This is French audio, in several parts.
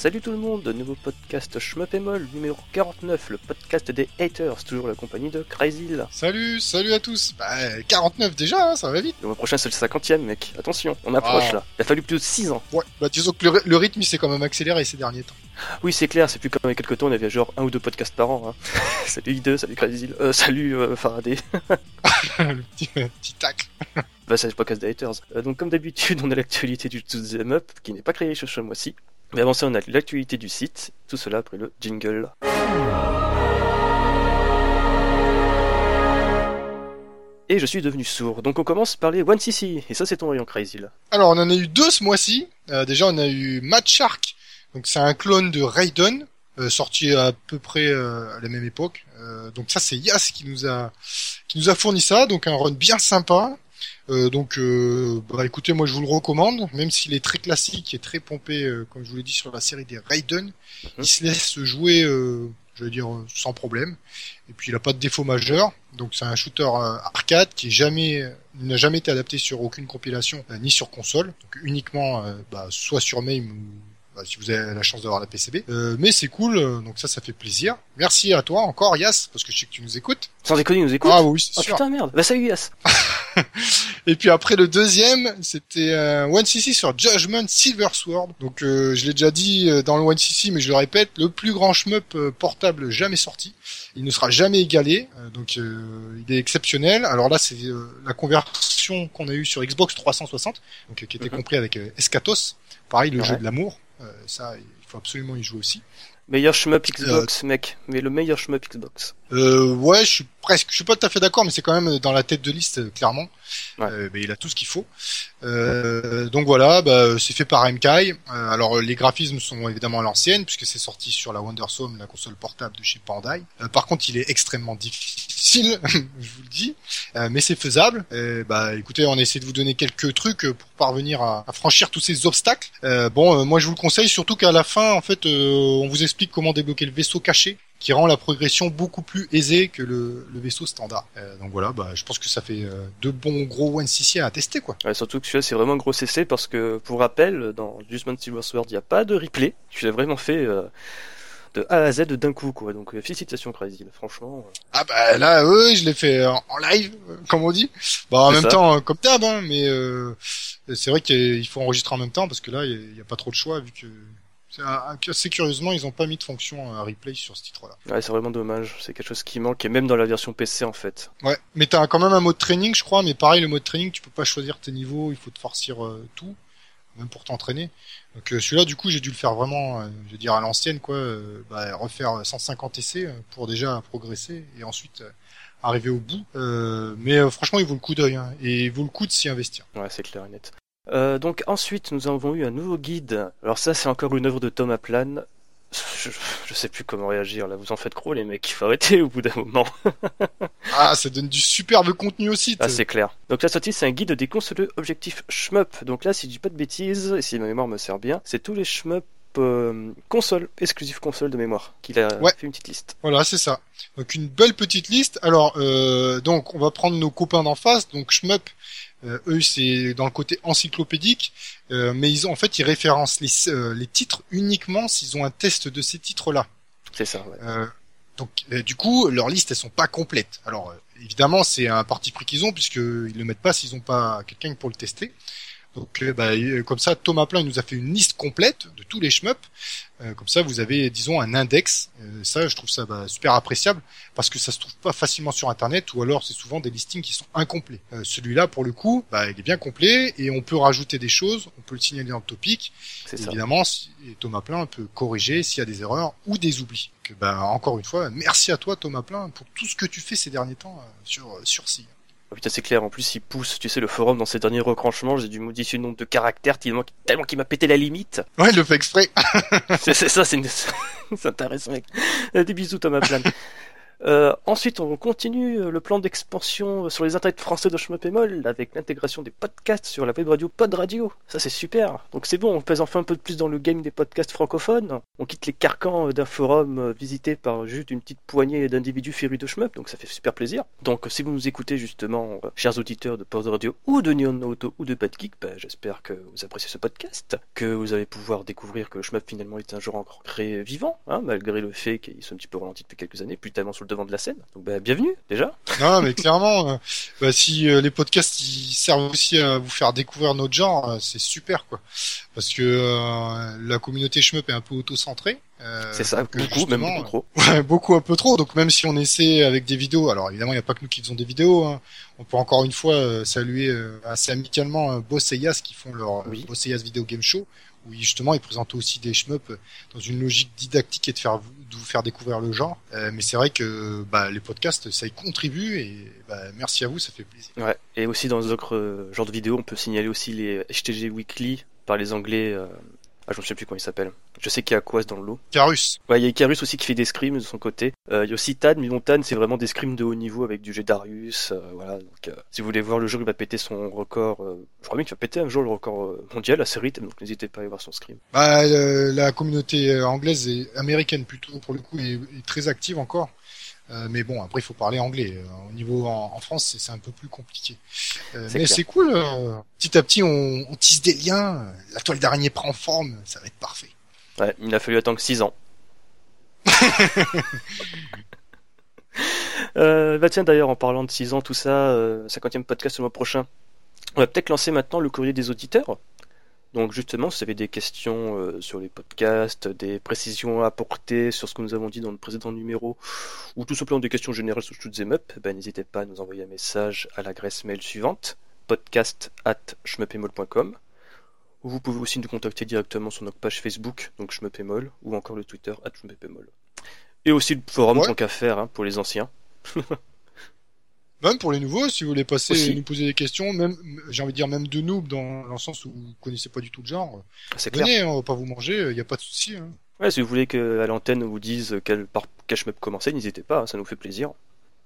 Salut tout le monde, nouveau podcast Moll, numéro 49, le podcast des haters, toujours la compagnie de Crazy. Salut, salut à tous. Bah, 49 déjà, hein, ça va vite. Le mois prochain c'est le 50ème mec, attention, on approche Ah. là. Il a fallu plus de 6 ans. Ouais, bah disons que le, ry- le rythme il s'est quand même accéléré ces derniers temps. Oui c'est clair, c'est plus comme il y a quelques temps, on avait genre un ou deux podcasts par an. Hein. salut I2, salut Crazy, euh, salut euh, Faraday. le petit, petit tacle. Bah c'est le podcast des haters. Euh, donc comme d'habitude, on a l'actualité du Them Up, qui n'est pas créé ce mois-ci. Mais avant ça, on a l'actualité du site, tout cela après le jingle. Et je suis devenu sourd, donc on commence par les 1cc, et ça c'est ton rayon Crazy. Alors on en a eu deux ce mois-ci. Euh, déjà on a eu Mad Shark, donc c'est un clone de Raiden, euh, sorti à peu près euh, à la même époque. Donc ça c'est Yas qui nous a qui nous a fourni ça, donc un run bien sympa. Euh, donc euh, bah écoutez moi je vous le recommande, même s'il est très classique et très pompé euh, comme je vous l'ai dit sur la série des Raiden, il se laisse jouer euh, je veux dire euh, sans problème. Et puis il a pas de défaut majeur. Donc c'est un shooter arcade qui est jamais n'a jamais été adapté sur aucune compilation ni sur console, donc uniquement bah, soit sur MAME ou bah, si vous avez la chance d'avoir la PCB. Euh, mais c'est cool, euh, donc ça ça fait plaisir. Merci à toi encore Yas parce que je sais que tu nous écoutes. Sans déconner, il nous écoute Ah oui c'est Oh sûr. putain merde, bah salut Yas Et puis après le deuxième, c'était euh, One CC sur Judgment Silver Sword. Donc euh, je l'ai déjà dit euh, dans le One CC, mais je le répète, le plus grand shmup euh, portable jamais sorti. Il ne sera jamais égalé, donc euh, il est exceptionnel. Alors là, c'est euh, la conversion qu'on a eue sur Xbox 360, donc qui était Mhm. compris avec Escatos. Pareil, le Ouais. jeu de l'amour. Euh, ça, il faut absolument y jouer aussi. Meilleur shmup Xbox mec, mais le meilleur shmup Xbox. Euh, ouais, je suis presque, je suis pas tout à fait d'accord, mais c'est quand même dans la tête de liste euh, clairement. Ouais. Euh, mais il a tout ce qu'il faut. Euh, donc voilà, bah, c'est fait par MKI. Euh, alors euh, les graphismes sont évidemment à l'ancienne puisque c'est sorti sur la WonderSome, la console portable de chez Bandai. Euh, par contre, il est extrêmement difficile, je vous le dis, Euh, mais c'est faisable. Euh, bah écoutez, on essaie de vous donner quelques trucs euh, pour parvenir à, franchir tous ces obstacles. Euh, bon, euh, moi je vous le conseille, surtout qu'à la fin, en fait, euh, on vous explique comment débloquer le vaisseau caché qui rend la progression beaucoup plus aisée que le, vaisseau standard. Donc voilà, bah, je pense que ça fait euh, deux bons gros 1cc à tester quoi. Ouais, surtout que celui-là c'est vraiment un gros CC parce que, pour rappel, dans Judgment Silver Sword, il n'y a pas de replay. Tu l'as vraiment fait de A à Z d'un coup quoi, donc euh, félicitations Crazy, franchement. euh, Ah bah là, oui, je l'ai fait en en live, euh, comme on dit. Bah en même ça. temps, euh, comme d'hab, hein, mais euh, c'est vrai qu'il faut enregistrer en même temps parce que là, il n'y a, pas trop de choix vu que assez curieusement, ils ont pas mis de fonction euh, replay sur ce titre-là. Ouais, c'est vraiment dommage. C'est quelque chose qui manque, et même dans la version PC en fait. Ouais, mais t'as quand même un mode training, je crois, mais pareil, le mode training, tu peux pas choisir tes niveaux, il faut te farcir euh, tout, même pour t'entraîner. Donc euh, celui-là, du coup, j'ai dû le faire vraiment, euh, je veux dire à l'ancienne, quoi, euh, bah, refaire 150 essais pour déjà progresser et ensuite arriver au bout. Mais franchement, il vaut le coup d'œil, hein, et il vaut le coup de s'y investir. Ouais, c'est clair et net. Donc ensuite, nous avons eu un nouveau guide. Alors ça, c'est encore une œuvre de Thomas Plan. Je, je sais plus comment réagir là. Vous en faites gros les mecs. Il faut arrêter au bout d'un moment. Ah, ça donne du superbe contenu au site. Ah, c'est clair. Donc la sortie, c'est un guide des consoles objectifs shmup. Donc là, si je dis pas de bêtises, et si ma mémoire me sert bien, c'est tous les shmup euh, consoles, exclusifs consoles de mémoire, qu'il a Ouais. fait une petite liste. Voilà, c'est ça. Donc une belle petite liste. Alors, euh, donc on va prendre nos copains d'en face. Donc Shmup, euh, eux c'est dans le côté encyclopédique, euh, mais ils ont en fait ils référencent les, euh, les titres uniquement s'ils ont un test de ces titres-là. C'est ça, ouais. Euh, donc du coup leurs listes elles sont pas complètes. Alors euh, évidemment c'est un parti pris qu'ils ont puisque ils le mettent pas s'ils ont pas quelqu'un pour le tester. Donc euh, bah, euh, comme ça Thomas Plein il nous a fait une liste complète de tous les shmups. Euh, comme ça vous avez disons un index. Euh, ça je trouve ça bah, super appréciable parce que ça se trouve pas facilement sur internet ou alors c'est souvent des listings qui sont incomplets. Euh, Celui-là pour le coup bah, il est bien complet et on peut rajouter des choses, on peut le signaler dans le topic. Évidemment, si- et Thomas Plein peut corriger s'il y a des erreurs ou des oublis. Donc, bah, encore une fois, merci à toi Thomas Plein pour tout ce que tu fais ces derniers temps euh, sur sur. Oh, putain, c'est clair. En plus, il pousse, tu sais, le forum dans ses derniers retranchements. J'ai dû modifier le nombre de caractères tellement, tellement qu'il m'a pété la limite. Ouais, il le fait exprès. c'est ça, c'est une... intéressant, mec. Euh, Des bisous, Thomas Plan. Euh, ensuite, on continue euh, le plan d'expansion sur les internets français de Schmepémol avec l'intégration des podcasts sur la web radio Pod Radio. Ça, c'est super. Donc, c'est bon, on pèse enfin un peu plus dans le game des podcasts francophones. On quitte les carcans d'un forum visité par juste une petite poignée d'individus férus de Shmup, donc ça fait super plaisir. Donc, si vous nous écoutez justement, chers auditeurs de Pod Radio ou de Neon Auto ou de Bad Geek, bah, j'espère que vous appréciez ce podcast, que vous allez pouvoir découvrir que le Shmup finalement est un genre encore très vivant, hein, malgré le fait qu'il soit un petit peu ralenti depuis quelques années, plus tellement sur le devant de la scène. Donc bah, bienvenue déjà. Non mais clairement, euh, bah, si euh, les podcasts ils servent aussi à vous faire découvrir notre genre, euh, c'est super quoi. Parce que la communauté shmup est un peu auto-centrée. c'est ça, beaucoup, même beaucoup trop. Ouais, beaucoup un peu trop. Donc même si on essaie avec des vidéos, alors évidemment il n'y a pas que nous qui faisons des vidéos. Hein. On peut encore une fois saluer assez amicalement Boss et Yas qui font leur oui. Boss et Yas Video Game Show où justement ils présentent aussi des shmups dans une logique didactique et de faire de vous faire découvrir le genre. Euh, mais c'est vrai que bah, les podcasts, ça y contribue et bah, merci à vous, ça fait plaisir. Et aussi dans d'autres euh, genres de vidéos, on peut signaler aussi les HTG Weekly par les Anglais. Euh, ah, je ne sais plus comment il s'appelle. Je sais qu'il y a dans le lot. Carus. Ouais, il y a Carus aussi qui fait des scrims de son côté. Euh, il y a aussi Tan, mais bon, Tan, c'est vraiment des scrims de haut niveau avec du Darius. Euh, voilà. Donc, euh, si vous voulez voir le jour il va péter son record, je crois bien qu'il va péter un jour le record mondial à série, donc n'hésitez pas à aller voir son scrim. Bah, la communauté anglaise et américaine plutôt, pour le coup, est très active encore. Euh, mais bon, après, il faut parler anglais. Euh, au niveau en, France, c'est un peu plus compliqué. Euh, mais c'est cool. petit à petit, on, on, tisse des liens. La toile d'araignée prend forme. Ça va être parfait. Ouais, il a fallu attendre 6 ans. euh, bah tiens, d'ailleurs, en parlant de 6 ans, tout ça, 50e podcast le mois prochain. On va peut-être lancer maintenant le courrier des auditeurs. Donc justement, si vous avez des questions euh, sur les podcasts, des précisions à apporter sur ce que nous avons dit dans le précédent numéro, ou tout simplement des questions générales sur Shoot'em Up, ben, n'hésitez pas à nous envoyer un message à l'adresse mail suivante, podcast at ou vous pouvez aussi nous contacter directement sur notre page Facebook, donc schmepemol, ou encore le Twitter at Et aussi le forum, ouais. tant qu'à faire, hein, pour les anciens. Même pour les nouveaux, si vous voulez passer et nous poser des questions, même j'ai envie de dire même de noob dans, le sens où vous connaissez pas du tout le genre. C'est venez, clair. On va pas vous manger, il n'y a pas de souci. Hein. Ouais, si vous voulez que à l'antenne vous dise quel par quel commencer, n'hésitez pas, ça nous fait plaisir.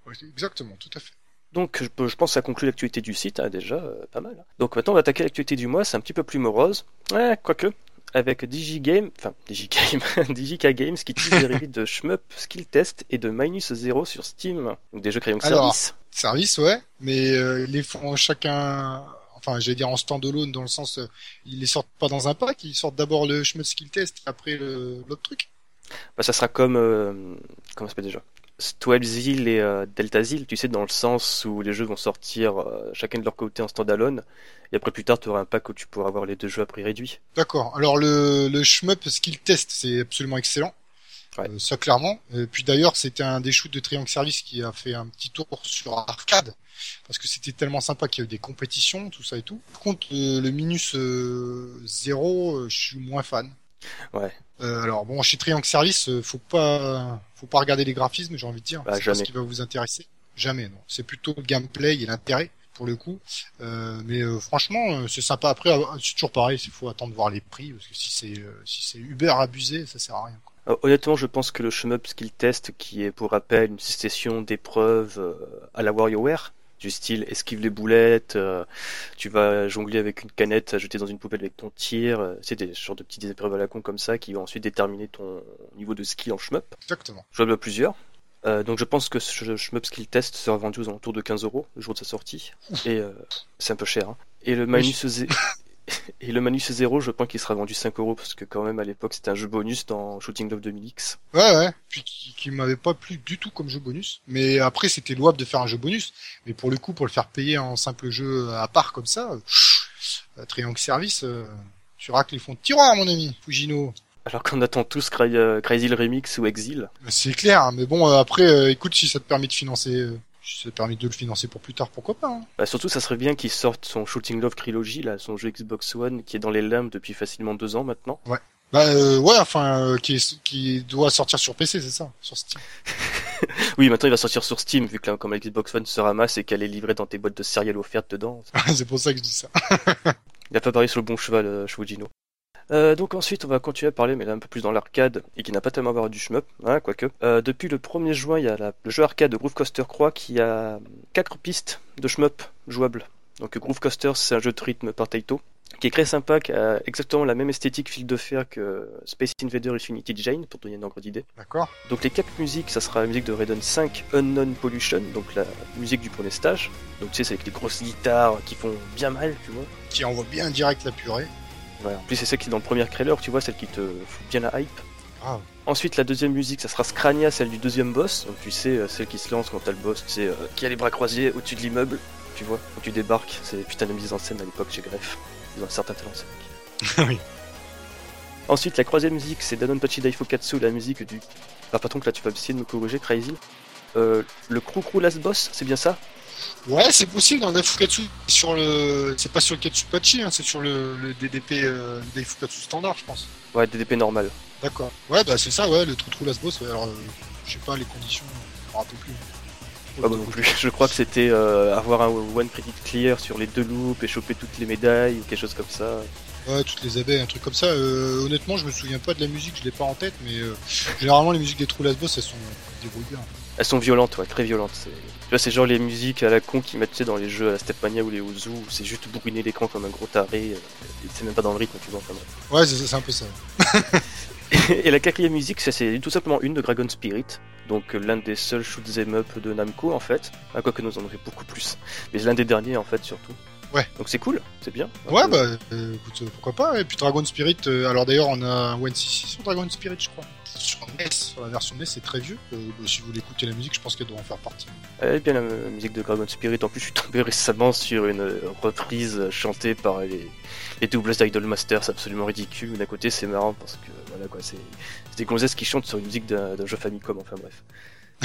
Ouais, exactement, tout à fait. Donc je, je pense que ça conclut l'actualité du site, hein, déjà euh, pas mal. Donc maintenant on va attaquer l'actualité du mois, c'est un petit peu plus morose. Ouais, quoique avec DigiGame, enfin DigiGame, DigiK Games qui tisse des reviews de Shmup, Skill Test et de Minus Zero sur Steam. Donc des jeux en service. Service, ouais, mais euh, ils les font chacun, enfin j'allais dire en standalone dans le sens, euh, ils les sortent pas dans un pack, ils sortent d'abord le Shmup Skill Test et après l'autre truc. Bah ça sera comme, euh, comment ça s'appelle déjà? Zil et euh, Delta Zil, tu sais, dans le sens où les jeux vont sortir euh, chacun de leur côté en standalone, et après plus tard tu auras un pack où tu pourras avoir les deux jeux à prix réduit. D'accord. Alors le, le shmup skill test, c'est absolument excellent. Euh, ça clairement. Et puis d'ailleurs, c'était un des shoots de Triangle Service qui a fait un petit tour sur arcade parce que c'était tellement sympa qu'il y a eu des compétitions, tout ça et tout. Par contre, le Minus Zero, je suis moins fan. Ouais. Euh, alors bon, chez Triangle Service, euh, faut pas, faut pas regarder les graphismes, j'ai envie de dire. Bah, c'est pas ce qui va vous intéresser. Jamais, non. C'est plutôt le gameplay et l'intérêt pour le coup. Euh, mais euh, franchement, c'est sympa. Après, c'est toujours pareil. Il faut attendre de voir les prix parce que si c'est si c'est Uber abusé, ça sert à rien. Quoi. Honnêtement, je pense que le Shmup Skill Test, qui est pour rappel une session d'épreuves à la WarioWare, du style esquive les boulettes, euh, tu vas jongler avec une canette à jeter dans une poubelle avec ton tir, euh, c'est des sortes de petites épreuves à la con comme ça qui vont ensuite déterminer ton niveau de skill en shmup. Exactement. Jouable à plusieurs. Euh, donc je pense que ce shmup skill test sera vendu aux alentours de 15 euros le jour de sa sortie. Et c'est un peu cher. Hein. Et le Manus Et le Manus 0, je pense qu'il sera vendu 5 euros parce que quand même à l'époque c'était un jeu bonus dans Shooting Love 2000X. Ouais ouais, puis qui, m'avait pas plu du tout comme jeu bonus. Mais après c'était louable de faire un jeu bonus, mais pour le coup pour le faire payer en simple jeu à part comme ça, euh, Triangle Service, euh, tu racles les fonds de tiroir mon ami, Fujino. Alors qu'on attend tous euh, Crazy Remix ou Exil. C'est clair, hein, mais bon après écoute si ça te permet de financer ça permet de le financer pour plus tard, pourquoi pas. Hein. Bah surtout, ça serait bien qu'il sorte son Shooting Love Trilogy, là, son jeu Xbox One, qui est dans les limbes depuis facilement deux ans maintenant. Ouais. Bah euh, ouais, enfin, euh, qui, qui doit sortir sur PC, c'est ça, sur Steam. oui, maintenant il va sortir sur Steam, vu que là, comme la Xbox One se ramasse et qu'elle est livrée dans tes boîtes de céréales offertes dedans. c'est pour ça que je dis ça. il a pas parié sur le bon cheval, euh, Euh, donc ensuite, on va continuer à parler, mais là un peu plus dans l'arcade, et qui n'a pas tellement à voir du shmup, hein, quoique. Euh, depuis le 1er juin, il y a la- le jeu arcade de Groove Coaster Croix qui a quatre pistes de shmup jouables. Donc Groove Coaster, c'est un jeu de rythme par Taito, qui est très sympa, qui a exactement la même esthétique fil de fer que Space Invader Infinity Jane, pour donner une ordre d'idée. D'accord. Donc les quatre musiques, ça sera la musique de Raiden 5 Unknown Pollution, donc la musique du premier stage. Donc tu sais, c'est avec des grosses guitares qui font bien mal, tu vois. Qui envoie bien direct la purée. Ouais, en plus, c'est celle qui est dans le premier trailer, tu vois, celle qui te fout bien la hype. Ah. Ensuite, la deuxième musique, ça sera Scrania, celle du deuxième boss. Donc, tu sais, euh, celle qui se lance quand t'as le boss, tu sais, euh, qui a les bras croisés au-dessus de l'immeuble, tu vois, quand tu débarques. C'est putain de mise en scène à l'époque chez Greff. Ils ont un certain talent, ces mecs. Oui. Ensuite, la troisième musique, c'est Danonpachi Daifukatsu, la musique du. Ah, patron, que là, tu vas essayer de me corriger, Crazy. Euh, le Krukru Last Boss, c'est bien ça? Ouais, c'est possible dans le Daifukatsu. Sur le... C'est pas sur le Katsupachi, hein, c'est sur le, le DDP euh, Daifukatsu standard, je pense. Ouais, DDP normal. D'accord. Ouais, bah c'est ça, ouais, le trou trou las boss. ouais, alors, euh, je sais pas les conditions, je me rappelle plus. Pas moi non plus. Je crois que c'était euh, avoir un one credit clear sur les deux loops et choper toutes les médailles ou quelque chose comme ça. Ouais, toutes les abeilles, un truc comme ça. Euh, honnêtement, je me souviens pas de la musique, je l'ai pas en tête, mais euh, généralement les musiques des trous las boss, elles sont débrouillées bien. Elles sont violentes, ouais, très violentes. Tu vois, c'est genre les musiques à la con qu'ils mettent tu sais, dans les jeux à la Stepmania ou les Ozu, où c'est juste bourriner l'écran comme un gros taré. euh, et C'est même pas dans le rythme, tu vois. enfin, bref. Ouais, c'est c'est un peu ça. Et la quatrième musique, c'est tout simplement une de Dragon Spirit, donc euh, l'un des seuls shoot 'em up de Namco en fait. Ah, quoique nous en aurait beaucoup plus, mais l'un des derniers en fait surtout. Ouais. Donc c'est cool, c'est bien. Ouais, peu- bah euh, écoute, euh, pourquoi pas. Et puis Dragon Spirit, euh, alors d'ailleurs, on a un 1cc sur Dragon Spirit, je crois. Sur NES, sur la version NES, c'est très vieux. Euh, bah, si vous voulez écouter la musique, je pense qu'elle doit en faire partie. Elle est bien la musique de Dragon Spirit. En plus, je suis tombé récemment sur une reprise chantée par les, les doubles d'Idol Master. C'est absolument ridicule. D'un côté, c'est marrant parce que voilà quoi, c'est des gonzesses qui chantent sur une musique d'un d'un jeu Famicom. Enfin bref.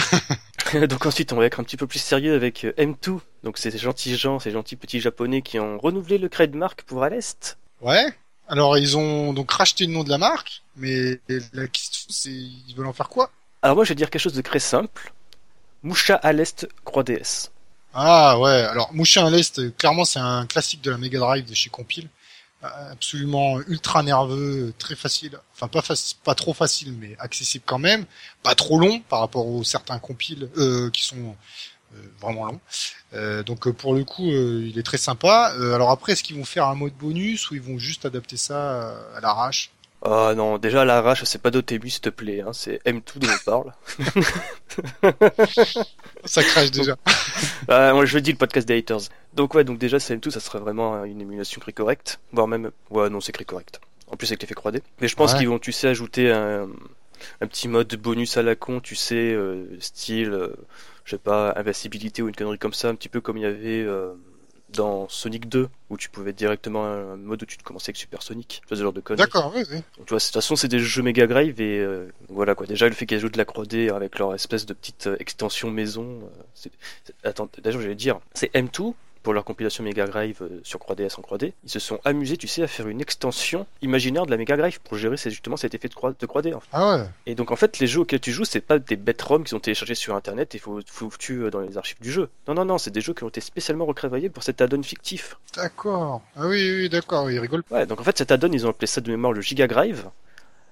Donc ensuite, on va être un petit peu plus sérieux avec euh, M2. Donc c'est ces gentils gens, ces gentils petits japonais qui ont renouvelé le trademark pour Alest. Ouais. Alors ils ont donc racheté le nom de la marque, mais la question c'est ils veulent en faire quoi? Alors moi, je vais dire quelque chose de très simple. Moucha Alest Croix DS. Ah ouais. Alors Mouchin à l'Est, clairement c'est un classique de la Mega Drive de chez Compile. Absolument ultra nerveux, très facile. Enfin pas facile, pas trop facile, mais accessible quand même. Pas trop long par rapport aux certains compiles euh, qui sont euh, vraiment longs. Euh, donc pour le coup, il est très sympa. Alors après, est-ce qu'ils vont faire un mode bonus ou ils vont juste adapter ça à l'arrache? Ah non, déjà à l'arrache, c'est pas Dotemu s'il te plaît, hein, c'est M2 dont on parle. Ça crache déjà. Moi je dis le podcast des haters. Donc ouais, donc déjà c'est M2, ça serait vraiment une émulation très correcte, voire même, ouais non c'est très correct. En plus avec l'effet 3D. Mais je pense Ouais. qu'ils vont, tu sais, ajouter un, un petit mode bonus à la con, tu sais, euh, style, euh, je sais pas, invincibilité ou une connerie comme ça, un petit peu comme il y avait euh, dans Sonic 2, où tu pouvais directement un mode où tu te commençais avec Super Sonic, tu vois, ce genre de conneries. D'accord, oui, oui. Donc, tu vois, de toute façon, c'est des jeux Mega Drive et euh, voilà quoi. Déjà, le fait qu'ils ajoutent de la 3D avec leur espèce de petite euh, extension maison. euh, c'est- Attends, d'ailleurs, j'allais dire, c'est M2 pour leur compilation Mega Drive euh, sur 3DS en 3D. Ils se sont amusés, tu sais, à faire une extension imaginaire de la Mega Drive pour gérer justement cet effet de 3- de 3D. en fait. Ah ouais. Et donc, en fait, les jeux auxquels tu joues, c'est pas des bêtes ROM qui sont téléchargés sur Internet et faut foutus euh, dans les archives du jeu. Non, non, non, c'est des jeux qui ont été spécialement retravaillés pour cet add-on fictif. D'accord. Ah oui, oui, d'accord. Ils rigolent. Ouais, donc en fait, cet add-on, ils ont appelé ça de mémoire le Giga Drive.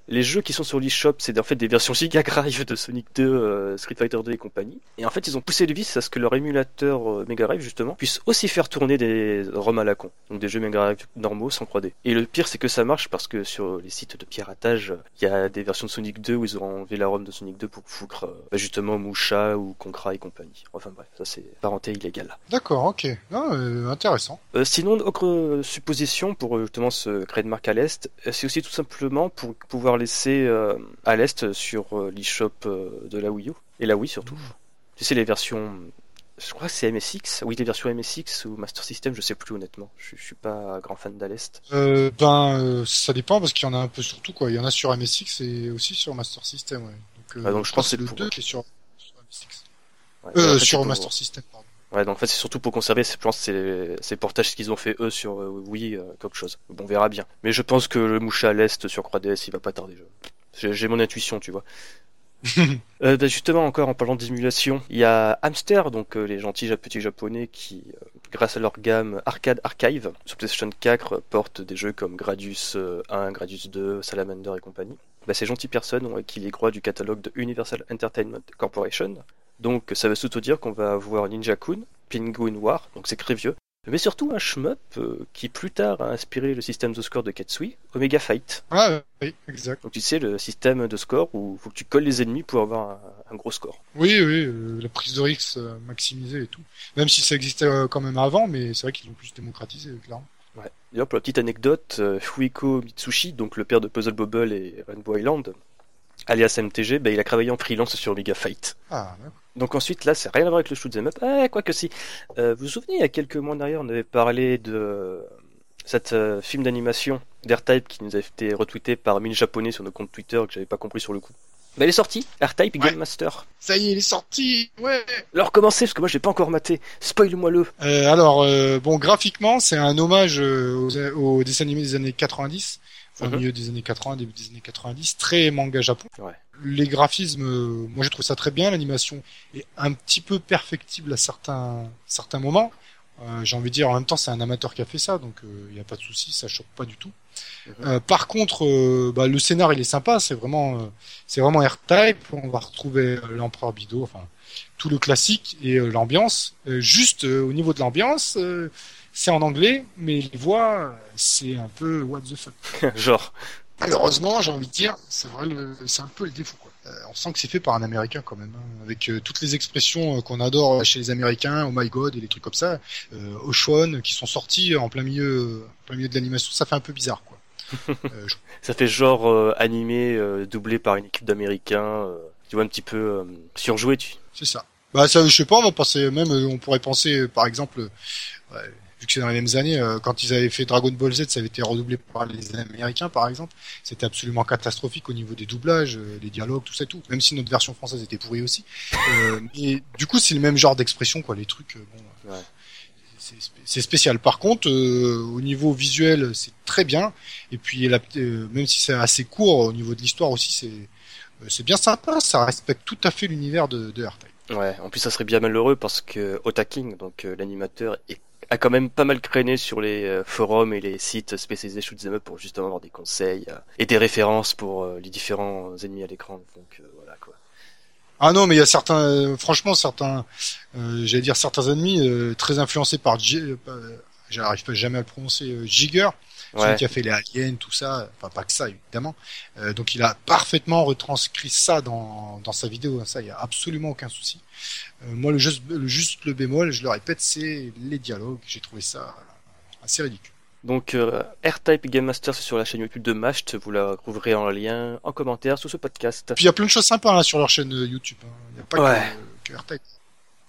Les jeux qui sont sur l'eShop, c'est en fait des versions Giga Drive de Sonic 2, euh, Street Fighter 2 et compagnie. Et en fait, ils ont poussé le vice à ce que leur émulateur euh, Mega Drive, justement, puisse aussi faire tourner des ROM à la con. Donc des jeux Mega Drive normaux sans 3D. Et le pire, c'est que ça marche parce que sur les sites de piratage, il y a des versions de Sonic 2 où ils ont enlevé la ROM de Sonic 2 pour foutre euh, bah, justement Musha ou Contra et compagnie. Enfin bref, ça c'est parenté illégale. D'accord, ok. Ah, euh, intéressant. Euh, sinon, autre supposition pour justement ce trademark à l'Est, c'est aussi tout simplement pour pouvoir laisser euh, à l'Est sur euh, l'eShop euh, de la Wii U, et la Wii surtout. Tu sais, les versions. Je crois que c'est MSX, oui, les versions MSX ou Master System, je sais plus honnêtement. Je, je suis pas grand fan d'Alest. Euh, ben, euh, ça dépend parce qu'il y en a un peu sur tout, quoi. Il y en a sur MSX et aussi sur Master System, ouais. Donc, euh, Ah, donc je pense que c'est le pour- 2 qui est sur, sur MSX. Ouais, Euh, en fait, c'est sur pour- Master System, pardon. Ouais, donc en fait, c'est surtout pour conserver, je pense, que c'est c'est le portage qu'ils ont fait eux sur euh, Wii, euh, quelque chose. Bon, on verra bien. Mais je pense que le moucha à l'Est sur 3DS, il va pas tarder. J'ai j'ai mon intuition, tu vois. Euh, bah, justement, encore en parlant d'émulation, il y a Hamster, donc euh, les gentils petits japonais qui, euh, grâce à leur gamme Arcade Archive sur PlayStation 4, portent des jeux comme Gradius 1, Gradius 2, Salamander et compagnie. Bah, ces gentilles personnes ont acquis les droits du catalogue de Universal Entertainment Corporation. Donc ça veut surtout dire qu'on va avoir Ninja Kun, Penguin War, donc c'est très vieux, mais surtout un shmup euh, qui plus tard a inspiré le système de score de Katsui, Omega Fight. Ah oui, exact. Donc tu sais, le système de score où faut que tu colles les ennemis pour avoir un, un gros score. Oui, oui, euh, la prise de risque euh, maximisée et tout. Même si ça existait euh, quand même avant, mais c'est vrai qu'ils l'ont plus démocratisé, clairement. Ouais. D'ailleurs, pour la petite anecdote, euh, Fuiko Mitsushi, donc le père de Puzzle Bobble et Rainbow Island, alias MTG, bah, il a travaillé en freelance sur Omega Fight. Ah. Donc ensuite, là, c'est rien à voir avec le shoot'em up. Ah, quoi que si. Euh, vous vous souvenez, il y a quelques mois derrière, on avait parlé de cette euh, film d'animation d'Airtype qui nous a été retweeté par mille japonais sur nos comptes Twitter que j'avais pas compris sur le coup. Bah, il est sorti, Airtype Ouais. Game Master. Ça y est, il est sorti Ouais Alors commencez, parce que moi j'ai pas encore maté. Spoil-moi-le. Euh, alors, euh, bon, graphiquement, c'est un hommage euh, aux, aux dessins animés des années 90, enfin, Mhm. milieu des années 80, début des années 90, très manga Japon. Ouais. Les graphismes, euh, moi je trouve ça très bien, l'animation est un petit peu perfectible à certains, certains moments. Euh, J'ai envie de dire, en même temps, c'est un amateur qui a fait ça, donc il n'y a pas de souci, ça choque pas du tout. Euh, par contre, euh, bah, le scénar, il est sympa, c'est vraiment, euh, c'est vraiment R-Type. On va retrouver euh, l'empereur Bido, enfin tout le classique et euh, l'ambiance. Euh, juste euh, au niveau de l'ambiance, euh, c'est en anglais, mais les voix, c'est un peu what the fuck. Genre. Malheureusement, j'ai envie de dire, c'est vrai, c'est un peu le défaut. Quoi. Euh, on sent que c'est fait par un Américain quand même, hein, avec euh, toutes les expressions euh, qu'on adore chez les Américains, oh my god et les trucs comme ça, euh, Oshon, qui sont sortis en plein milieu, en plein milieu de l'animation, ça fait un peu bizarre. Quoi. Euh, je- Ça fait genre euh, animé, euh, doublé par une équipe d'Américains. euh, tu vois, un petit peu euh, surjoué, tu. C'est ça. Bah ça, je sais pas, on va penser même, on pourrait penser, par exemple, euh, ouais, vu que c'est dans les mêmes années, euh, quand ils avaient fait Dragon Ball Z, ça avait été redoublé par les Américains, par exemple. C'était absolument catastrophique au niveau des doublages, euh, les dialogues, tout ça, et tout. Même si notre version française était pourrie aussi. Euh, mais du coup, c'est le même genre d'expression, quoi. Les trucs, euh, bon. Ouais. c'est- spécial. Par contre, euh, au niveau visuel, c'est très bien. Et puis, la, euh, même si c'est assez court, au niveau de l'histoire aussi, c'est euh, c'est bien sympa. Ça respecte tout à fait l'univers de, de R-Type. Ouais, en plus ça serait bien malheureux parce que Otaking, donc euh, l'animateur, est- a quand même pas mal traîné sur les euh, forums et les sites spécialisés shoot'em up pour justement avoir des conseils euh, et des références pour euh, les différents ennemis à l'écran. Donc voilà quoi. Ah non, mais il y a certains, franchement, certains, j'allais dire certains ennemis très influencés par, j'arrive pas jamais à le prononcer, euh, Jigger, celui Ouais, qui a fait les aliens, tout ça, enfin pas que ça évidemment. Euh, donc il a parfaitement retranscrit ça dans, dans sa vidéo, hein, ça il y a absolument aucun souci. Euh, moi le juste, le juste le bémol, je le répète, c'est les dialogues. J'ai trouvé ça euh, assez ridicule. donc euh, R-Type Game Master c'est sur la chaîne YouTube de Masht, vous la trouverez en lien en commentaire sous ce podcast. Puis il y a plein de choses sympas là sur leur chaîne YouTube. hein. Il n'y a pas Ouais. que, que R-Type.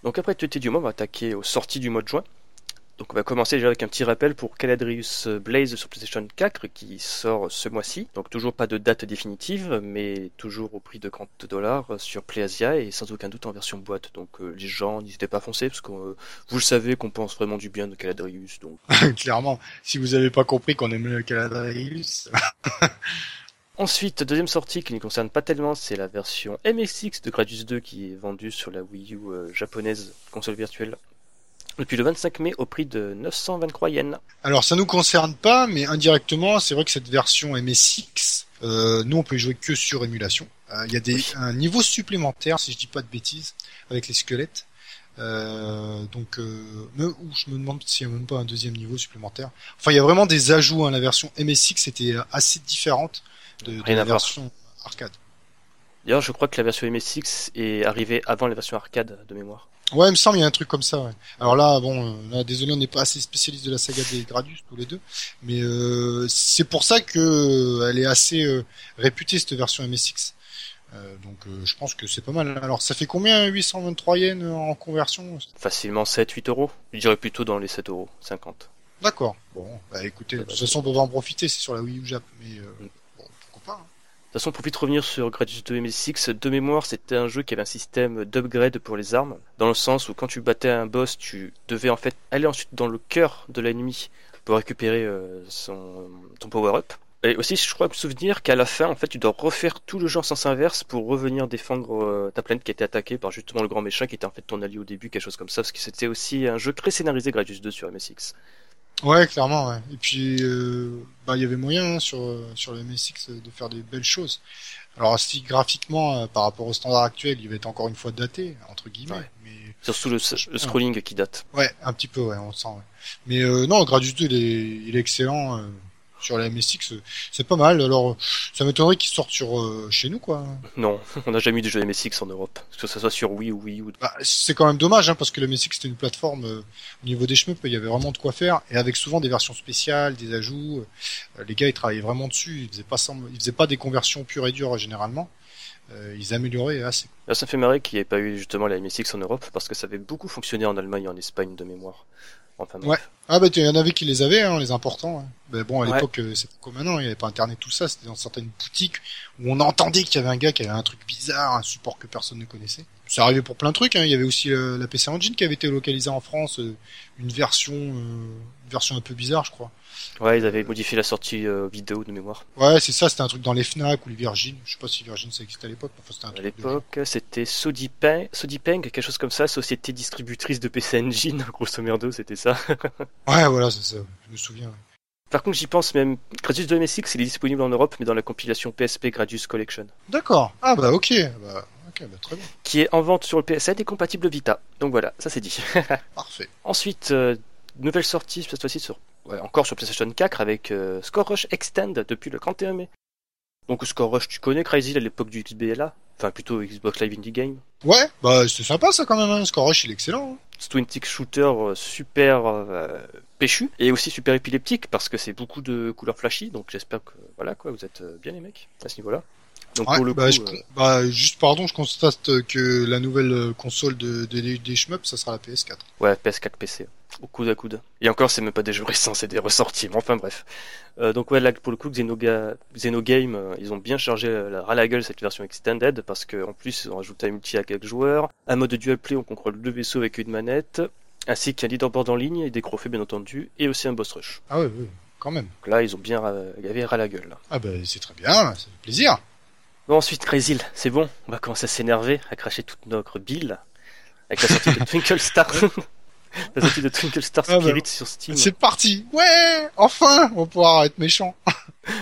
Donc après tuer du mois, on va attaquer aux sorties du mois de juin. Donc on va commencer déjà avec un petit rappel pour Caladrius Blaze sur PlayStation 4 qui sort ce mois-ci. Donc toujours pas de date définitive, mais toujours au prix de 40 dollars sur PlayAsia et sans aucun doute en version boîte. Donc euh, les gens n'hésitez pas à foncer parce que euh, vous le savez qu'on pense vraiment du bien de Caladrius. Donc Clairement, si vous avez pas compris qu'on aime le Caladrius, Ensuite, deuxième sortie qui ne concerne pas tellement, c'est la version MSX de Gradius 2 qui est vendue sur la Wii U euh, japonaise console virtuelle depuis le 25 mai au prix de 923 yens. Alors ça nous concerne pas, mais indirectement, c'est vrai que cette version MSX, euh, nous on peut y jouer que sur émulation. Euh, Il y a des, Oui. un niveau supplémentaire, si je dis pas de bêtises, avec les squelettes. Euh, donc, euh, me- ou je me demande s'il y a même pas un deuxième niveau supplémentaire. Enfin, il y a vraiment des ajouts. Hein. La version MSX était assez différente de, de la version arcade. D'ailleurs, je crois que la version MSX est arrivée avant la version arcade de mémoire. Ouais, il me semble il y a un truc comme ça. Ouais. Alors là, bon, euh, là, désolé, on n'est pas assez spécialiste de la saga des Gradius tous les deux, mais euh, c'est pour ça que euh, elle est assez euh, réputée cette version MSX. Euh, donc, euh, je pense que c'est pas mal. Alors, ça fait combien 823 yens en conversion Facilement 7-8 euros. Je dirais plutôt dans les 7 euros 50. D'accord. Bon, bah écoutez, de toute façon, on va en profiter. C'est sur la Wii U Jap, mais euh, Mm. bon, pourquoi pas. hein. De toute façon, pour vite revenir sur Gradius 2 MSX, de mémoire, c'était un jeu qui avait un système d'upgrade pour les armes, dans le sens où quand tu battais un boss, tu devais en fait aller ensuite dans le cœur de l'ennemi pour récupérer euh, son, ton power-up. Et aussi, je crois me souvenir qu'à la fin, en fait, tu dois refaire tout le en sens inverse pour revenir défendre euh, ta planète qui a été attaquée par justement le grand méchant qui était en fait ton allié au début, quelque chose comme ça, parce que c'était aussi un jeu très scénarisé Gradius 2 sur MSX. Ouais, clairement. Ouais. Et puis, euh, bah, il y avait moyen hein, sur euh, sur le MSX de faire des belles choses. Alors, si graphiquement, euh, par rapport au standard actuel, il va être encore une fois daté entre guillemets, Ouais. mais Surtout le, le scrolling qui date. ouais, un petit peu, ouais, on le sent. Ouais. Mais euh, non, Gradius 2, il est, il est excellent. Sur la MSX, c'est pas mal. Alors, ça m'étonnerait qu'il sorte sur euh, chez nous, quoi. Non, on n'a jamais eu de jeu MSX en Europe, que ce soit sur Wii ou Wii ou. Bah, c'est quand même dommage, hein, parce que le MSX c'était une plateforme euh, au niveau des shmups, il y avait vraiment de quoi faire, et avec souvent des versions spéciales, des ajouts. euh, les gars, ils travaillaient vraiment dessus. Ils faisaient pas, ils faisaient pas des conversions pures et dures généralement. Euh, ils amélioraient assez. Là, ça me fait marrer qu'il n'y ait pas eu justement la MSX en Europe parce que ça avait beaucoup fonctionné en Allemagne et en Espagne de mémoire. Enfin. Ouais. Ah bah il y en avait qui les avaient, hein, les importants. hein. Mais bon, à Ouais. l'époque, euh, c'est pas comme maintenant, il n'y avait pas internet, tout ça. C'était dans certaines boutiques où on entendait qu'il y avait un gars qui avait un truc bizarre, un support que personne ne connaissait. Ça arrivait pour plein de trucs. Hein. Il y avait aussi euh, la PC Engine qui avait été localisée en France, euh, une version, euh, une version un peu bizarre, je crois. Ouais, ils avaient modifié la sortie euh, vidéo de mémoire. Ouais, c'est ça. C'était un truc dans les Fnac ou les Virgin. Je sais pas si Virgin ça existait à l'époque. mais Enfin, c'était un À l'époque, c'était Sodipeng, Sodipeng, quelque chose comme ça, société distributrice de PC Engine, grosso merdo, c'était ça. Ouais, voilà, c'est ça. Je me souviens. Par contre, j'y pense même, Gradius 2 MSX, il est disponible en Europe, mais dans la compilation PSP Gradius Collection, D'accord. Ah bah ok. Bah, ok, bah, très bien. qui est en vente sur le PSN et compatible Vita. Donc voilà, ça c'est dit. Parfait. Ensuite, euh, nouvelle sortie, cette fois-ci sur, ouais, encore sur PlayStation 4 avec euh, Score Rush Extend depuis le 31 mai. Donc Score Rush, tu connais Crazy à l'époque du XBLA Enfin plutôt Xbox Live Indie Game. Ouais, bah c'est sympa ça quand même. Hein. Score Rush, il est excellent. hein. C'est Shooter euh, super euh, péchu et aussi super épileptique parce que c'est beaucoup de couleurs flashy. Donc j'espère que voilà quoi, vous êtes bien les mecs à ce niveau-là. Donc Ouais, pour le bah, coup, je- euh, bah, juste pardon, je constate que la nouvelle euh, console de, de- des- des shmups, ça sera la PS4. Ouais, PS4, PC. Au coude à coude. Et encore, c'est même pas des jeux récents, c'est des ressortis. Mais enfin, bref. Euh, donc, ouais, là, pour le coup, Xenoga... Xenogame, euh, ils ont bien chargé la, ras la gueule cette version extended parce qu'en plus, ils ont rajouté un multi à quelques joueurs, un mode de dual play, on contrôle deux vaisseaux avec une manette, ainsi qu'un leaderboard en ligne et des crophées, bien entendu, et aussi un boss rush. Ah ouais, ouais, quand même. Donc là, ils ont bien gavé ras la gueule. là. Ah bah c'est très bien, ça fait plaisir. Bon, ensuite, Crazy, c'est bon, on va commencer à s'énerver, à cracher toute notre bile avec la sortie de Twinkle Star. la sortie de Twinkle Star Ah bah, Spirit sur Steam. C'est parti. Ouais, enfin, on va pouvoir être méchant.